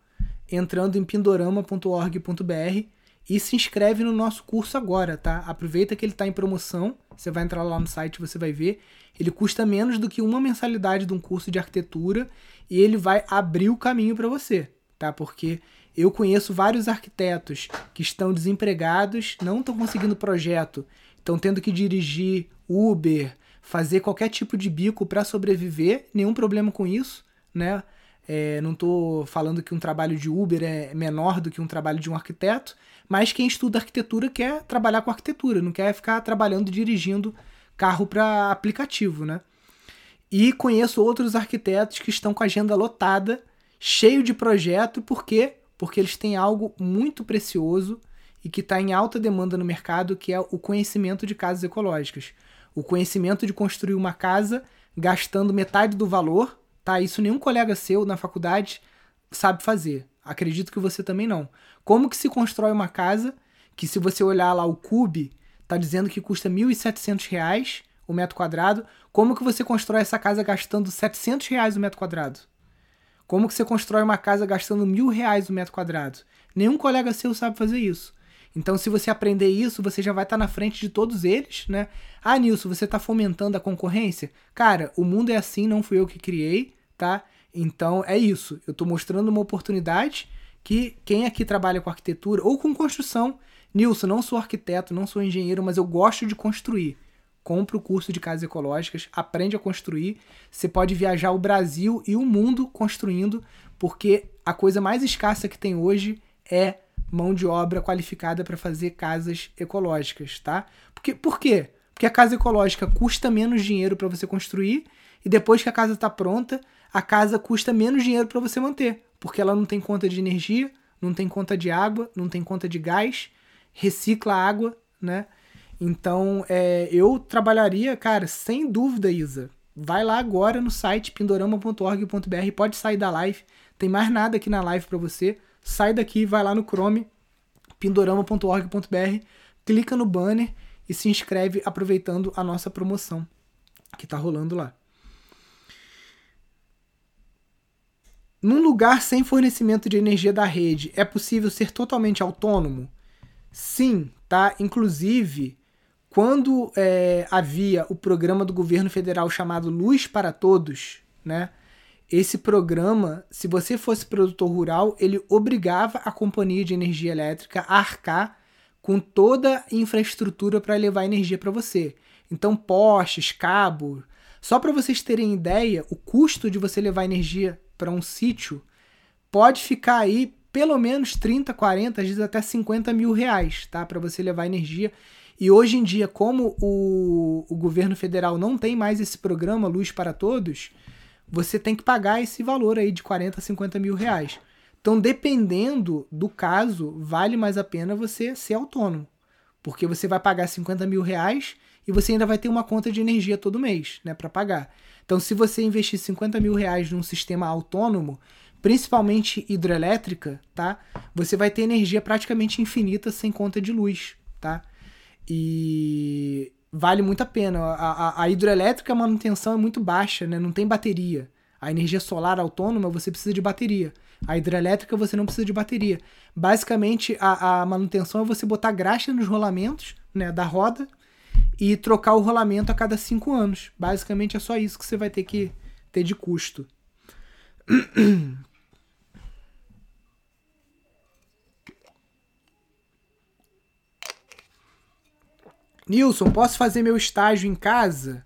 entrando em pindorama.org.br e se inscreve no nosso curso agora, tá? Aproveita que ele está em promoção. Você vai entrar lá no site, você vai ver. Ele custa menos do que uma mensalidade de um curso de arquitetura e ele vai abrir o caminho para você, tá? Porque eu conheço vários arquitetos que estão desempregados, não estão conseguindo projeto, estão tendo que dirigir Uber, fazer qualquer tipo de bico para sobreviver, nenhum problema com isso, né? É, não estou falando que um trabalho de Uber é menor do que um trabalho de um arquiteto, mas quem estuda arquitetura quer trabalhar com arquitetura, não quer ficar trabalhando dirigindo carro para aplicativo, né? E conheço outros arquitetos que estão com a agenda lotada, cheio de projeto, por quê? Porque eles têm algo muito precioso e que está em alta demanda no mercado, que é o conhecimento de casas ecológicas o conhecimento de construir uma casa gastando metade do valor, tá? Isso nenhum colega seu na faculdade sabe fazer. Acredito que você também não. Como que se constrói uma casa que se você olhar lá o Cube, tá dizendo que custa R$ 1.700 o metro quadrado, como que você constrói essa casa gastando R$ 700 o metro quadrado? Como que você constrói uma casa gastando mil reais o metro quadrado? Nenhum colega seu sabe fazer isso. Então, se você aprender isso, você já vai estar na frente de todos eles, né? Ah, Nilson, você está fomentando a concorrência? Cara, o mundo é assim, não fui eu que criei, tá? Então, é isso. Eu estou mostrando uma oportunidade que quem aqui trabalha com arquitetura ou com construção, Nilson, não sou arquiteto, não sou engenheiro, mas eu gosto de construir. Compre o curso de casas ecológicas, aprende a construir. Você pode viajar o Brasil e o mundo construindo, porque a coisa mais escassa que tem hoje é mão de obra qualificada para fazer casas ecológicas, tá? Porque, por quê? Porque a casa ecológica custa menos dinheiro para você construir e depois que a casa está pronta, a casa custa menos dinheiro para você manter, porque ela não tem conta de energia, não tem conta de água, não tem conta de gás, recicla água, né? Então, é, eu trabalharia, cara, sem dúvida, Isa. Vai lá agora no site pindorama.org.br, pode sair da live, tem mais nada aqui na live para você sai daqui, vai lá no Chrome, pindorama.org.br, clica no banner e se inscreve aproveitando a nossa promoção que está rolando lá. Num lugar sem fornecimento de energia da rede, é possível ser totalmente autônomo? Sim, tá? Inclusive, quando é, havia o programa do governo federal chamado Luz para Todos, né? esse programa, se você fosse produtor rural, ele obrigava a companhia de energia elétrica a arcar com toda a infraestrutura para levar energia para você. Então, postes, cabos. Só para vocês terem ideia, o custo de você levar energia para um sítio pode ficar aí pelo menos 30, 40, às vezes até 50 mil reais, tá? Para você levar energia. E hoje em dia, como o, o governo federal não tem mais esse programa Luz para Todos, você tem que pagar esse valor aí de 40, 50 mil reais. Então, dependendo do caso, vale mais a pena você ser autônomo. Porque você vai pagar 50 mil reais e você ainda vai ter uma conta de energia todo mês, né, para pagar. Então, se você investir 50 mil reais num sistema autônomo, principalmente hidrelétrica, tá? Você vai ter energia praticamente infinita sem conta de luz, tá? E vale muito a pena. A, a, a hidrelétrica, a manutenção é muito baixa, né? não tem bateria. A energia solar autônoma você precisa de bateria. A hidrelétrica você não precisa de bateria. Basicamente, a, a manutenção é você botar graxa nos rolamentos né, da roda e trocar o rolamento a cada cinco anos. Basicamente é só isso que você vai ter que ter de custo. Nilson, posso fazer meu estágio em casa?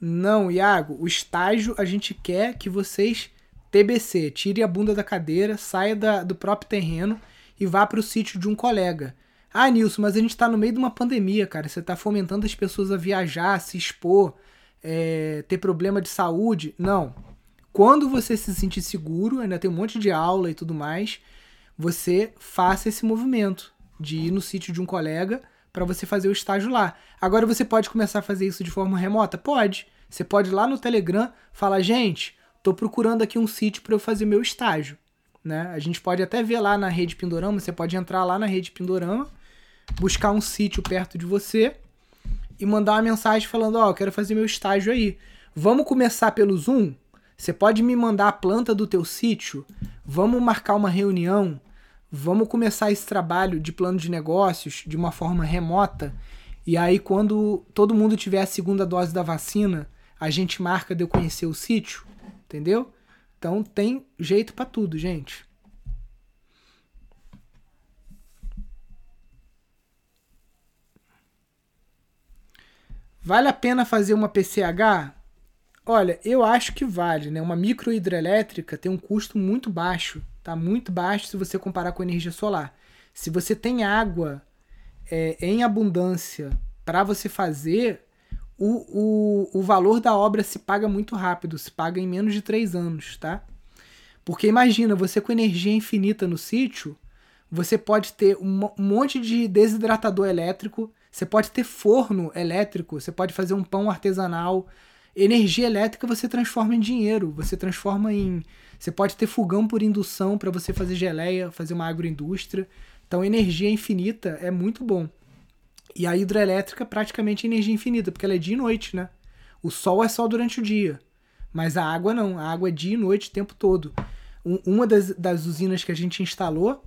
Não, Iago. O estágio a gente quer que vocês TBC, tire a bunda da cadeira, saia da, do próprio terreno e vá para o sítio de um colega. Ah, Nilson, mas a gente está no meio de uma pandemia, cara. Você está fomentando as pessoas a viajar, se expor, é, ter problema de saúde. Não. Quando você se sentir seguro, ainda tem um monte de aula e tudo mais, você faça esse movimento de ir no sítio de um colega para você fazer o estágio lá. Agora você pode começar a fazer isso de forma remota? Pode. Você pode ir lá no Telegram falar, gente, estou procurando aqui um sítio para eu fazer meu estágio. Né? A gente pode até ver lá na rede Pindorama, você pode entrar lá na rede Pindorama, buscar um sítio perto de você e mandar uma mensagem falando, ó, oh, quero fazer meu estágio aí. Vamos começar pelo Zoom? Você pode me mandar a planta do teu sítio? Vamos marcar uma reunião? Vamos começar esse trabalho de plano de negócios de uma forma remota. E aí, quando todo mundo tiver a segunda dose da vacina, a gente marca de eu conhecer o sítio, entendeu? Então tem jeito para tudo, gente. Vale a pena fazer uma PCH? Olha, eu acho que vale, né? Uma microhidrelétrica tem um custo muito baixo Tá muito baixo se você comparar com a energia solar. Se você tem água é, em abundância para você fazer, o, o, o valor da obra se paga muito rápido, se paga em menos de três anos, tá? Porque imagina, você com energia infinita no sítio, você pode ter um monte de desidratador elétrico, você pode ter forno elétrico, você pode fazer um pão artesanal. Energia elétrica você transforma em dinheiro, você transforma em você pode ter fogão por indução para você fazer geleia, fazer uma agroindústria. Então, energia infinita é muito bom. E a hidrelétrica praticamente energia infinita, porque ela é dia e noite, né? O sol é só durante o dia. Mas a água não, a água é dia e noite o tempo todo. um, uma das, das usinas que a gente instalou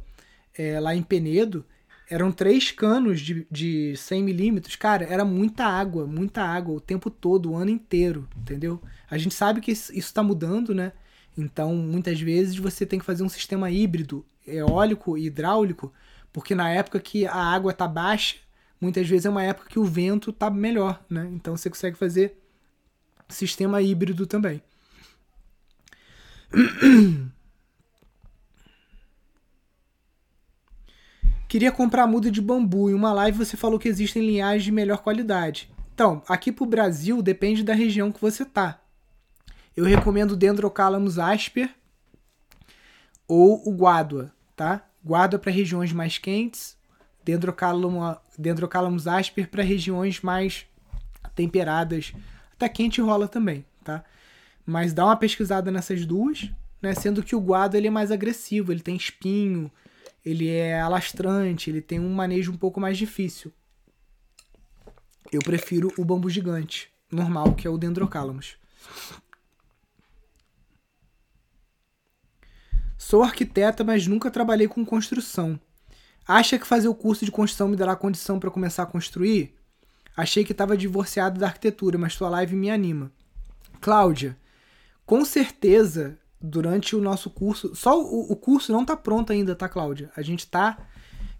é, lá em Penedo, eram três canos de, de 100 milímetros. Cara, era muita água, muita água o tempo todo, o ano inteiro, entendeu? A gente sabe que isso está mudando, né? Então, muitas vezes você tem que fazer um sistema híbrido, eólico e hidráulico, porque na época que a água está baixa, muitas vezes é uma época que o vento está melhor, né? Então você consegue fazer sistema híbrido também. Queria comprar muda de bambu. Em uma live você falou que existem linhagens de melhor qualidade. Então, aqui pro Brasil depende da região que você tá. Eu recomendo Dendrocalamus asper ou o Guadua, tá? Guadua para regiões mais quentes, Dendrocalamus, Dendrocalamus asper para regiões mais temperadas. Até quente rola também, tá? Mas dá uma pesquisada nessas duas, né? Sendo que o Guadua ele é mais agressivo, ele tem espinho, ele é alastrante, ele tem um manejo um pouco mais difícil. Eu prefiro o bambu gigante, normal, que é o Dendrocalamus. Sou arquiteta, mas nunca trabalhei com construção. Acha que fazer o curso de construção me dará condição para começar a construir? Achei que estava divorciado da arquitetura, mas sua live me anima. Cláudia, com certeza durante o nosso curso. Só o, o curso não está pronto ainda, tá, Cláudia? A gente está.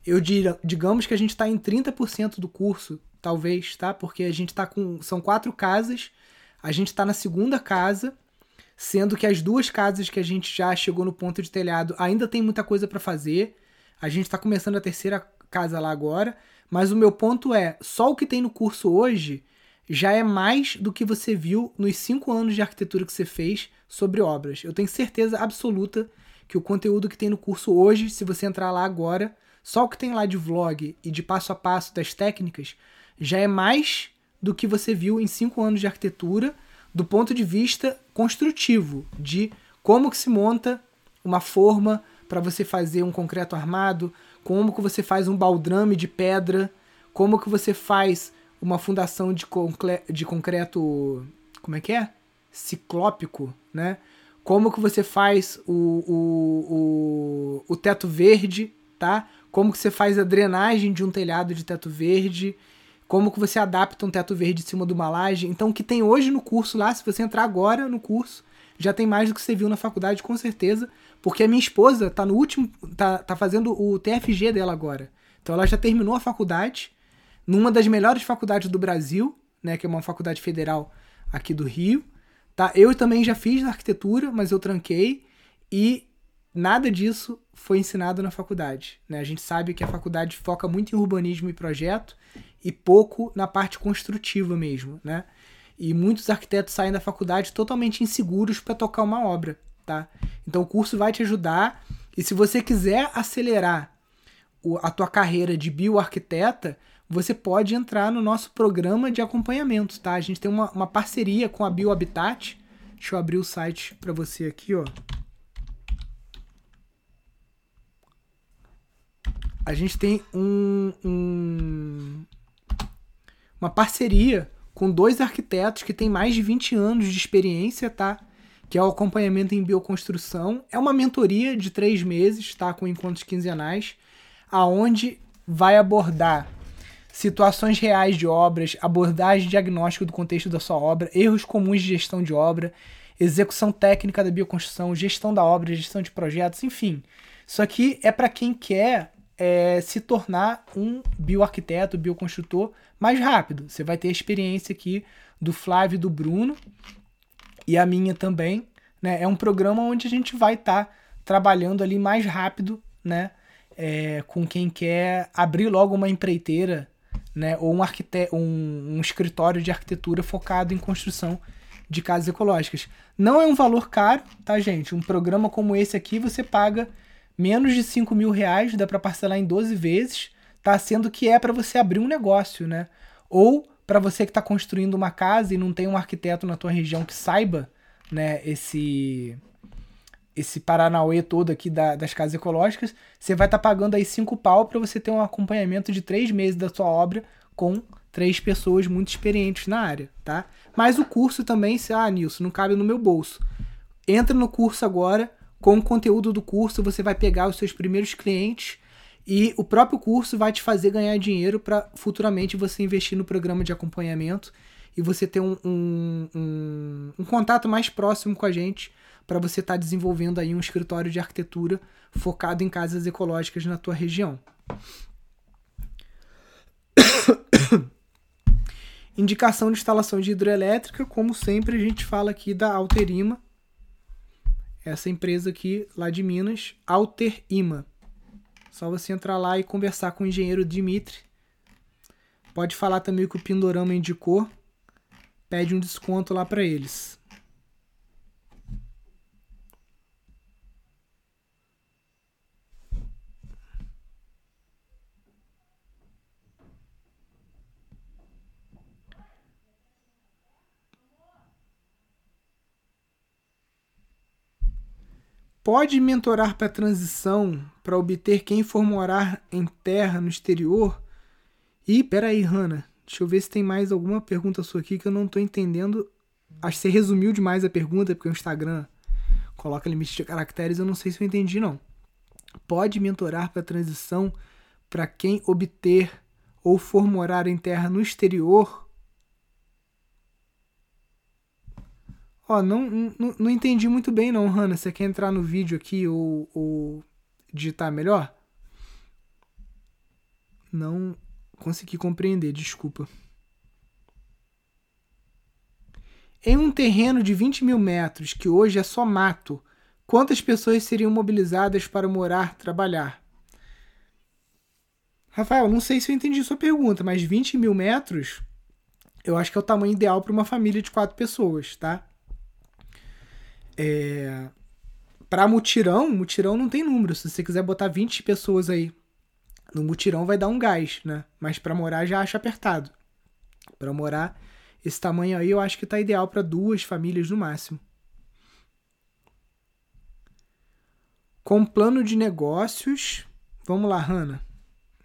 Eu diria, digamos que a gente está em 30% do curso, talvez, tá? Porque a gente está com. São quatro casas. A gente está na segunda casa, sendo que as duas casas que a gente já chegou no ponto de telhado ainda tem muita coisa para fazer. A gente está começando a terceira casa lá agora. Mas o meu ponto é: só o que tem no curso hoje já é mais do que você viu nos cinco anos de arquitetura que você fez sobre obras. Eu tenho certeza absoluta que o conteúdo que tem no curso hoje, se você entrar lá agora, só o que tem lá de vlog e de passo a passo das técnicas, já é mais do que você viu em cinco anos de arquitetura, do ponto de vista construtivo, de como que se monta uma forma para você fazer um concreto armado, como que você faz um baldrame de pedra, como que você faz uma fundação de, concre de concreto. Como é que é? Ciclópico, né? Como que você faz o, o, o, o teto verde, tá? Como que você faz a drenagem de um telhado de teto verde, como que você adapta um teto verde em cima de uma laje. Então, o que tem hoje no curso lá, se você entrar agora no curso, já tem mais do que você viu na faculdade, com certeza, porque a minha esposa tá no último, tá, tá fazendo o TFG dela agora. Então, ela já terminou a faculdade, numa das melhores faculdades do Brasil, né, que é uma faculdade federal aqui do Rio. Tá? Eu também já fiz arquitetura, mas eu tranquei e nada disso foi ensinado na faculdade. Né? A gente sabe que a faculdade foca muito em urbanismo e projeto e pouco na parte construtiva mesmo, né? E muitos arquitetos saem da faculdade totalmente inseguros para tocar uma obra, tá? Então o curso vai te ajudar e se você quiser acelerar a tua carreira de bioarquiteta, você pode entrar no nosso programa de acompanhamento, tá? A gente tem uma, uma parceria com a BioHabitat. Deixa eu abrir o site para você aqui, ó. A gente tem um, um, uma parceria com dois arquitetos que têm mais de 20 anos de experiência, tá? Que é o acompanhamento em bioconstrução. É uma mentoria de três meses, tá? Com encontros quinzenais, aonde vai abordar situações reais de obras, abordagem diagnóstico do contexto da sua obra, erros comuns de gestão de obra, execução técnica da bioconstrução, gestão da obra, gestão de projetos, enfim. Isso aqui é para quem quer é, se tornar um bioarquiteto, bioconstrutor mais rápido. Você vai ter a experiência aqui do Flávio e do Bruno e a minha também. Né? É um programa onde a gente vai estar tá trabalhando ali mais rápido, né? É, com quem quer abrir logo uma empreiteira né? Ou um, arquite um, um escritório de arquitetura focado em construção de casas ecológicas. Não é um valor caro, tá, gente? Um programa como esse aqui você paga menos de 5 mil reais, dá para parcelar em 12 vezes, tá? Sendo que é para você abrir um negócio, né? Ou para você que está construindo uma casa e não tem um arquiteto na tua região que saiba, né, esse esse Paranauê todo aqui da, das casas ecológicas, você vai estar tá pagando aí cinco pau para você ter um acompanhamento de três meses da sua obra com três pessoas muito experientes na área, tá? Mas o curso também, se ah, Nilson, não cabe no meu bolso. Entra no curso agora, com o conteúdo do curso, você vai pegar os seus primeiros clientes e o próprio curso vai te fazer ganhar dinheiro para futuramente você investir no programa de acompanhamento e você ter um, um, um, um contato mais próximo com a gente para você estar tá desenvolvendo aí um escritório de arquitetura focado em casas ecológicas na tua região. Indicação de instalação de hidrelétrica, como sempre a gente fala aqui da Alterima, essa empresa aqui lá de Minas, Alterima. Só você entrar lá e conversar com o engenheiro Dimitri. Pode falar também que o Pindorama indicou. Pede um desconto lá para eles. Pode mentorar para a transição para obter quem for morar em terra no exterior? E peraí, Hanna, deixa eu ver se tem mais alguma pergunta sua aqui que eu não estou entendendo. Acho que você resumiu demais a pergunta, porque o Instagram coloca limite de caracteres, eu não sei se eu entendi, não. Pode mentorar para a transição para quem obter ou for morar em terra no exterior? Ó, não, não, não entendi muito bem não, Hanna. Você quer entrar no vídeo aqui ou, ou digitar melhor? Não consegui compreender, desculpa. Em um terreno de 20 mil metros, que hoje é só mato, quantas pessoas seriam mobilizadas para morar, trabalhar? Rafael, não sei se eu entendi sua pergunta, mas 20 mil metros eu acho que é o tamanho ideal para uma família de quatro pessoas, tá? É, para mutirão, mutirão não tem número. Se você quiser botar 20 pessoas aí no mutirão, vai dar um gás, né? Mas para morar já acho apertado. Para morar esse tamanho aí, eu acho que tá ideal para duas famílias no máximo. Com plano de negócios. Vamos lá, Hanna.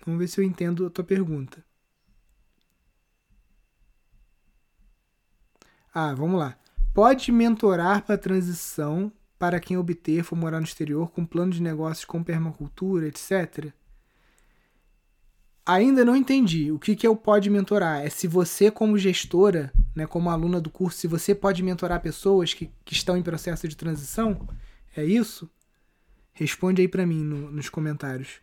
Vamos ver se eu entendo a tua pergunta. Ah, vamos lá. Pode mentorar para a transição para quem obter for morar no exterior com plano de negócios com permacultura, etc. Ainda não entendi. O que, que o pode mentorar? É se você, como gestora, né, como aluna do curso, se você pode mentorar pessoas que, que estão em processo de transição? É isso? Responde aí para mim no, nos comentários.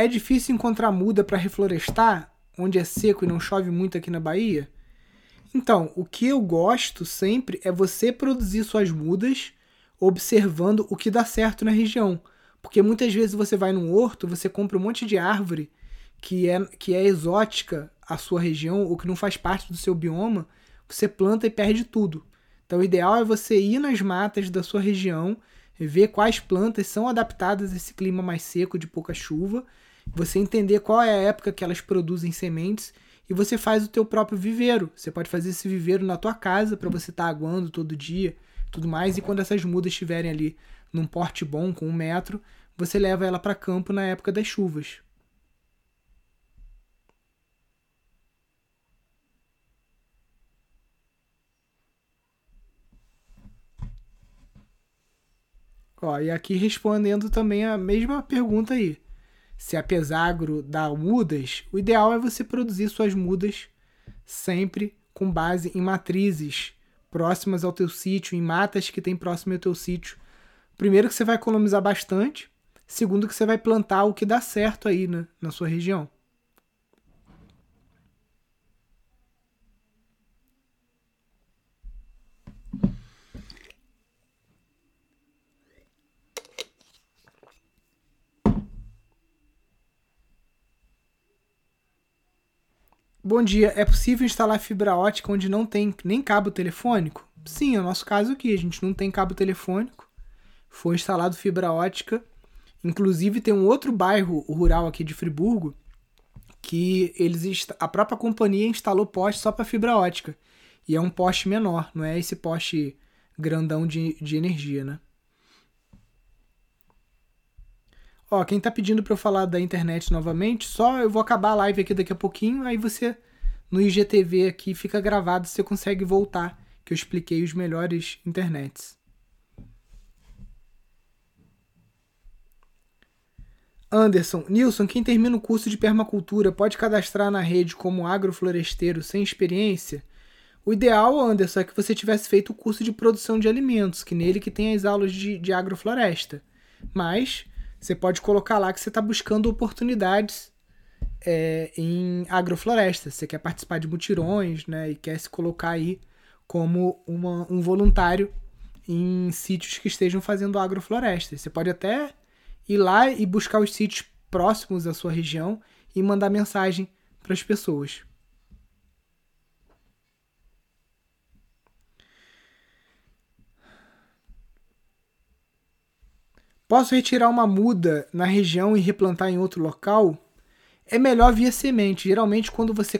É difícil encontrar muda para reflorestar, onde é seco e não chove muito aqui na Bahia? Então, o que eu gosto sempre é você produzir suas mudas observando o que dá certo na região. Porque muitas vezes você vai num horto, você compra um monte de árvore que é, que é exótica à sua região ou que não faz parte do seu bioma, você planta e perde tudo. Então, o ideal é você ir nas matas da sua região, ver quais plantas são adaptadas a esse clima mais seco de pouca chuva você entender qual é a época que elas produzem sementes e você faz o teu próprio viveiro. Você pode fazer esse viveiro na tua casa para você estar tá aguando todo dia, tudo mais. E quando essas mudas estiverem ali num porte bom, com um metro, você leva ela para campo na época das chuvas. Ó, e aqui respondendo também a mesma pergunta aí se é pesagro dá mudas, o ideal é você produzir suas mudas sempre com base em matrizes próximas ao teu sítio, em matas que tem próximo ao teu sítio. Primeiro que você vai economizar bastante, segundo que você vai plantar o que dá certo aí né, na sua região. Bom dia, é possível instalar fibra ótica onde não tem nem cabo telefônico? Sim, é o nosso caso aqui, a gente não tem cabo telefônico. Foi instalado fibra ótica. Inclusive tem um outro bairro rural aqui de Friburgo que eles a própria companhia instalou poste só para fibra ótica. E é um poste menor, não é esse poste grandão de, de energia, né? Ó, quem tá pedindo para eu falar da internet novamente, só eu vou acabar a live aqui daqui a pouquinho, aí você no IGTV aqui fica gravado, você consegue voltar, que eu expliquei os melhores internets. Anderson, Nilson, quem termina o curso de permacultura pode cadastrar na rede como agrofloresteiro sem experiência? O ideal, Anderson, é que você tivesse feito o curso de produção de alimentos, que nele que tem as aulas de, de agrofloresta. Mas você pode colocar lá que você está buscando oportunidades é, em agrofloresta. Você quer participar de mutirões, né? E quer se colocar aí como uma, um voluntário em sítios que estejam fazendo agrofloresta. Você pode até ir lá e buscar os sítios próximos à sua região e mandar mensagem para as pessoas. Posso retirar uma muda na região e replantar em outro local? É melhor via semente. Geralmente, quando você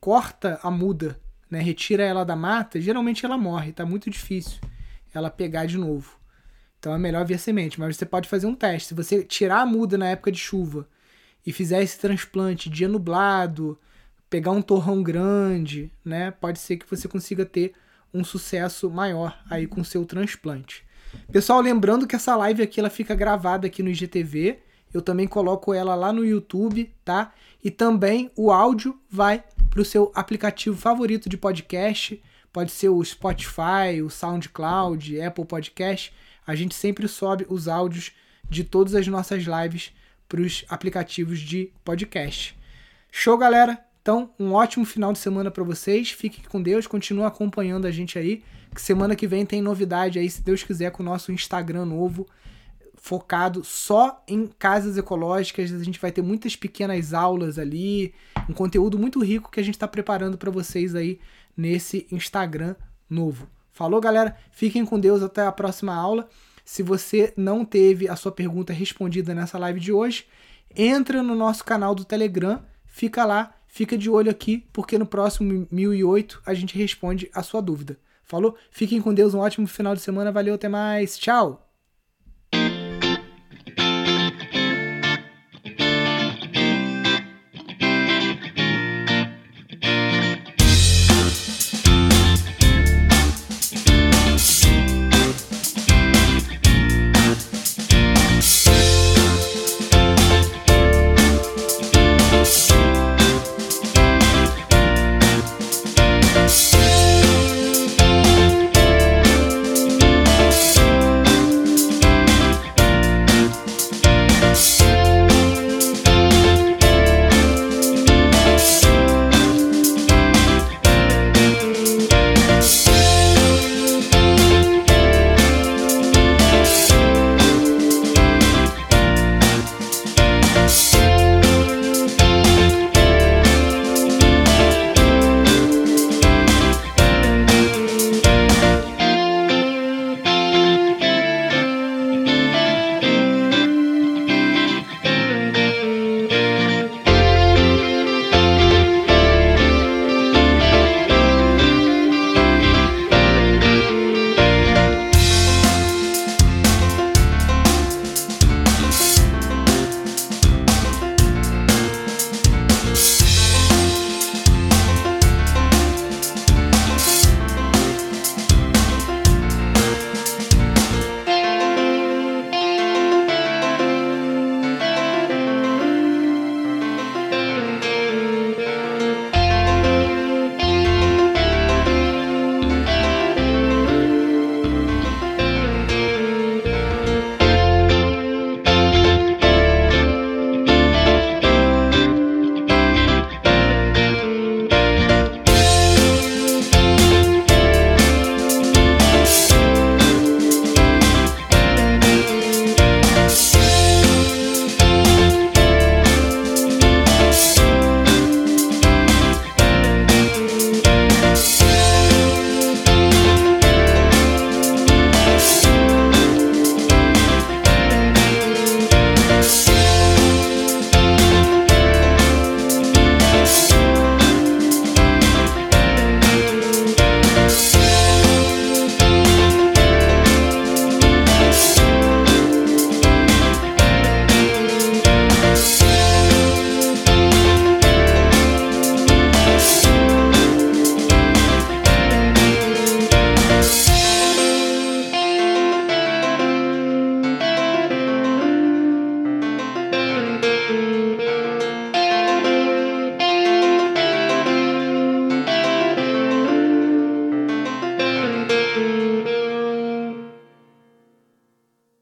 corta a muda, né, retira ela da mata, geralmente ela morre. Tá muito difícil ela pegar de novo. Então é melhor via semente. Mas você pode fazer um teste. Se você tirar a muda na época de chuva e fizer esse transplante dia nublado, pegar um torrão grande, né, pode ser que você consiga ter um sucesso maior aí com seu transplante. Pessoal, lembrando que essa live aqui ela fica gravada aqui no IGTV. Eu também coloco ela lá no YouTube, tá? E também o áudio vai para o seu aplicativo favorito de podcast. Pode ser o Spotify, o SoundCloud, Apple Podcast. A gente sempre sobe os áudios de todas as nossas lives para os aplicativos de podcast. Show, galera? Então, um ótimo final de semana para vocês. Fiquem com Deus, continuem acompanhando a gente aí que semana que vem tem novidade aí, se Deus quiser, com o nosso Instagram novo, focado só em casas ecológicas. A gente vai ter muitas pequenas aulas ali, um conteúdo muito rico que a gente está preparando para vocês aí nesse Instagram novo. Falou, galera? Fiquem com Deus até a próxima aula. Se você não teve a sua pergunta respondida nessa live de hoje, entra no nosso canal do Telegram, fica lá, fica de olho aqui, porque no próximo 1008 a gente responde a sua dúvida. Falou? Fiquem com Deus, um ótimo final de semana. Valeu, até mais. Tchau!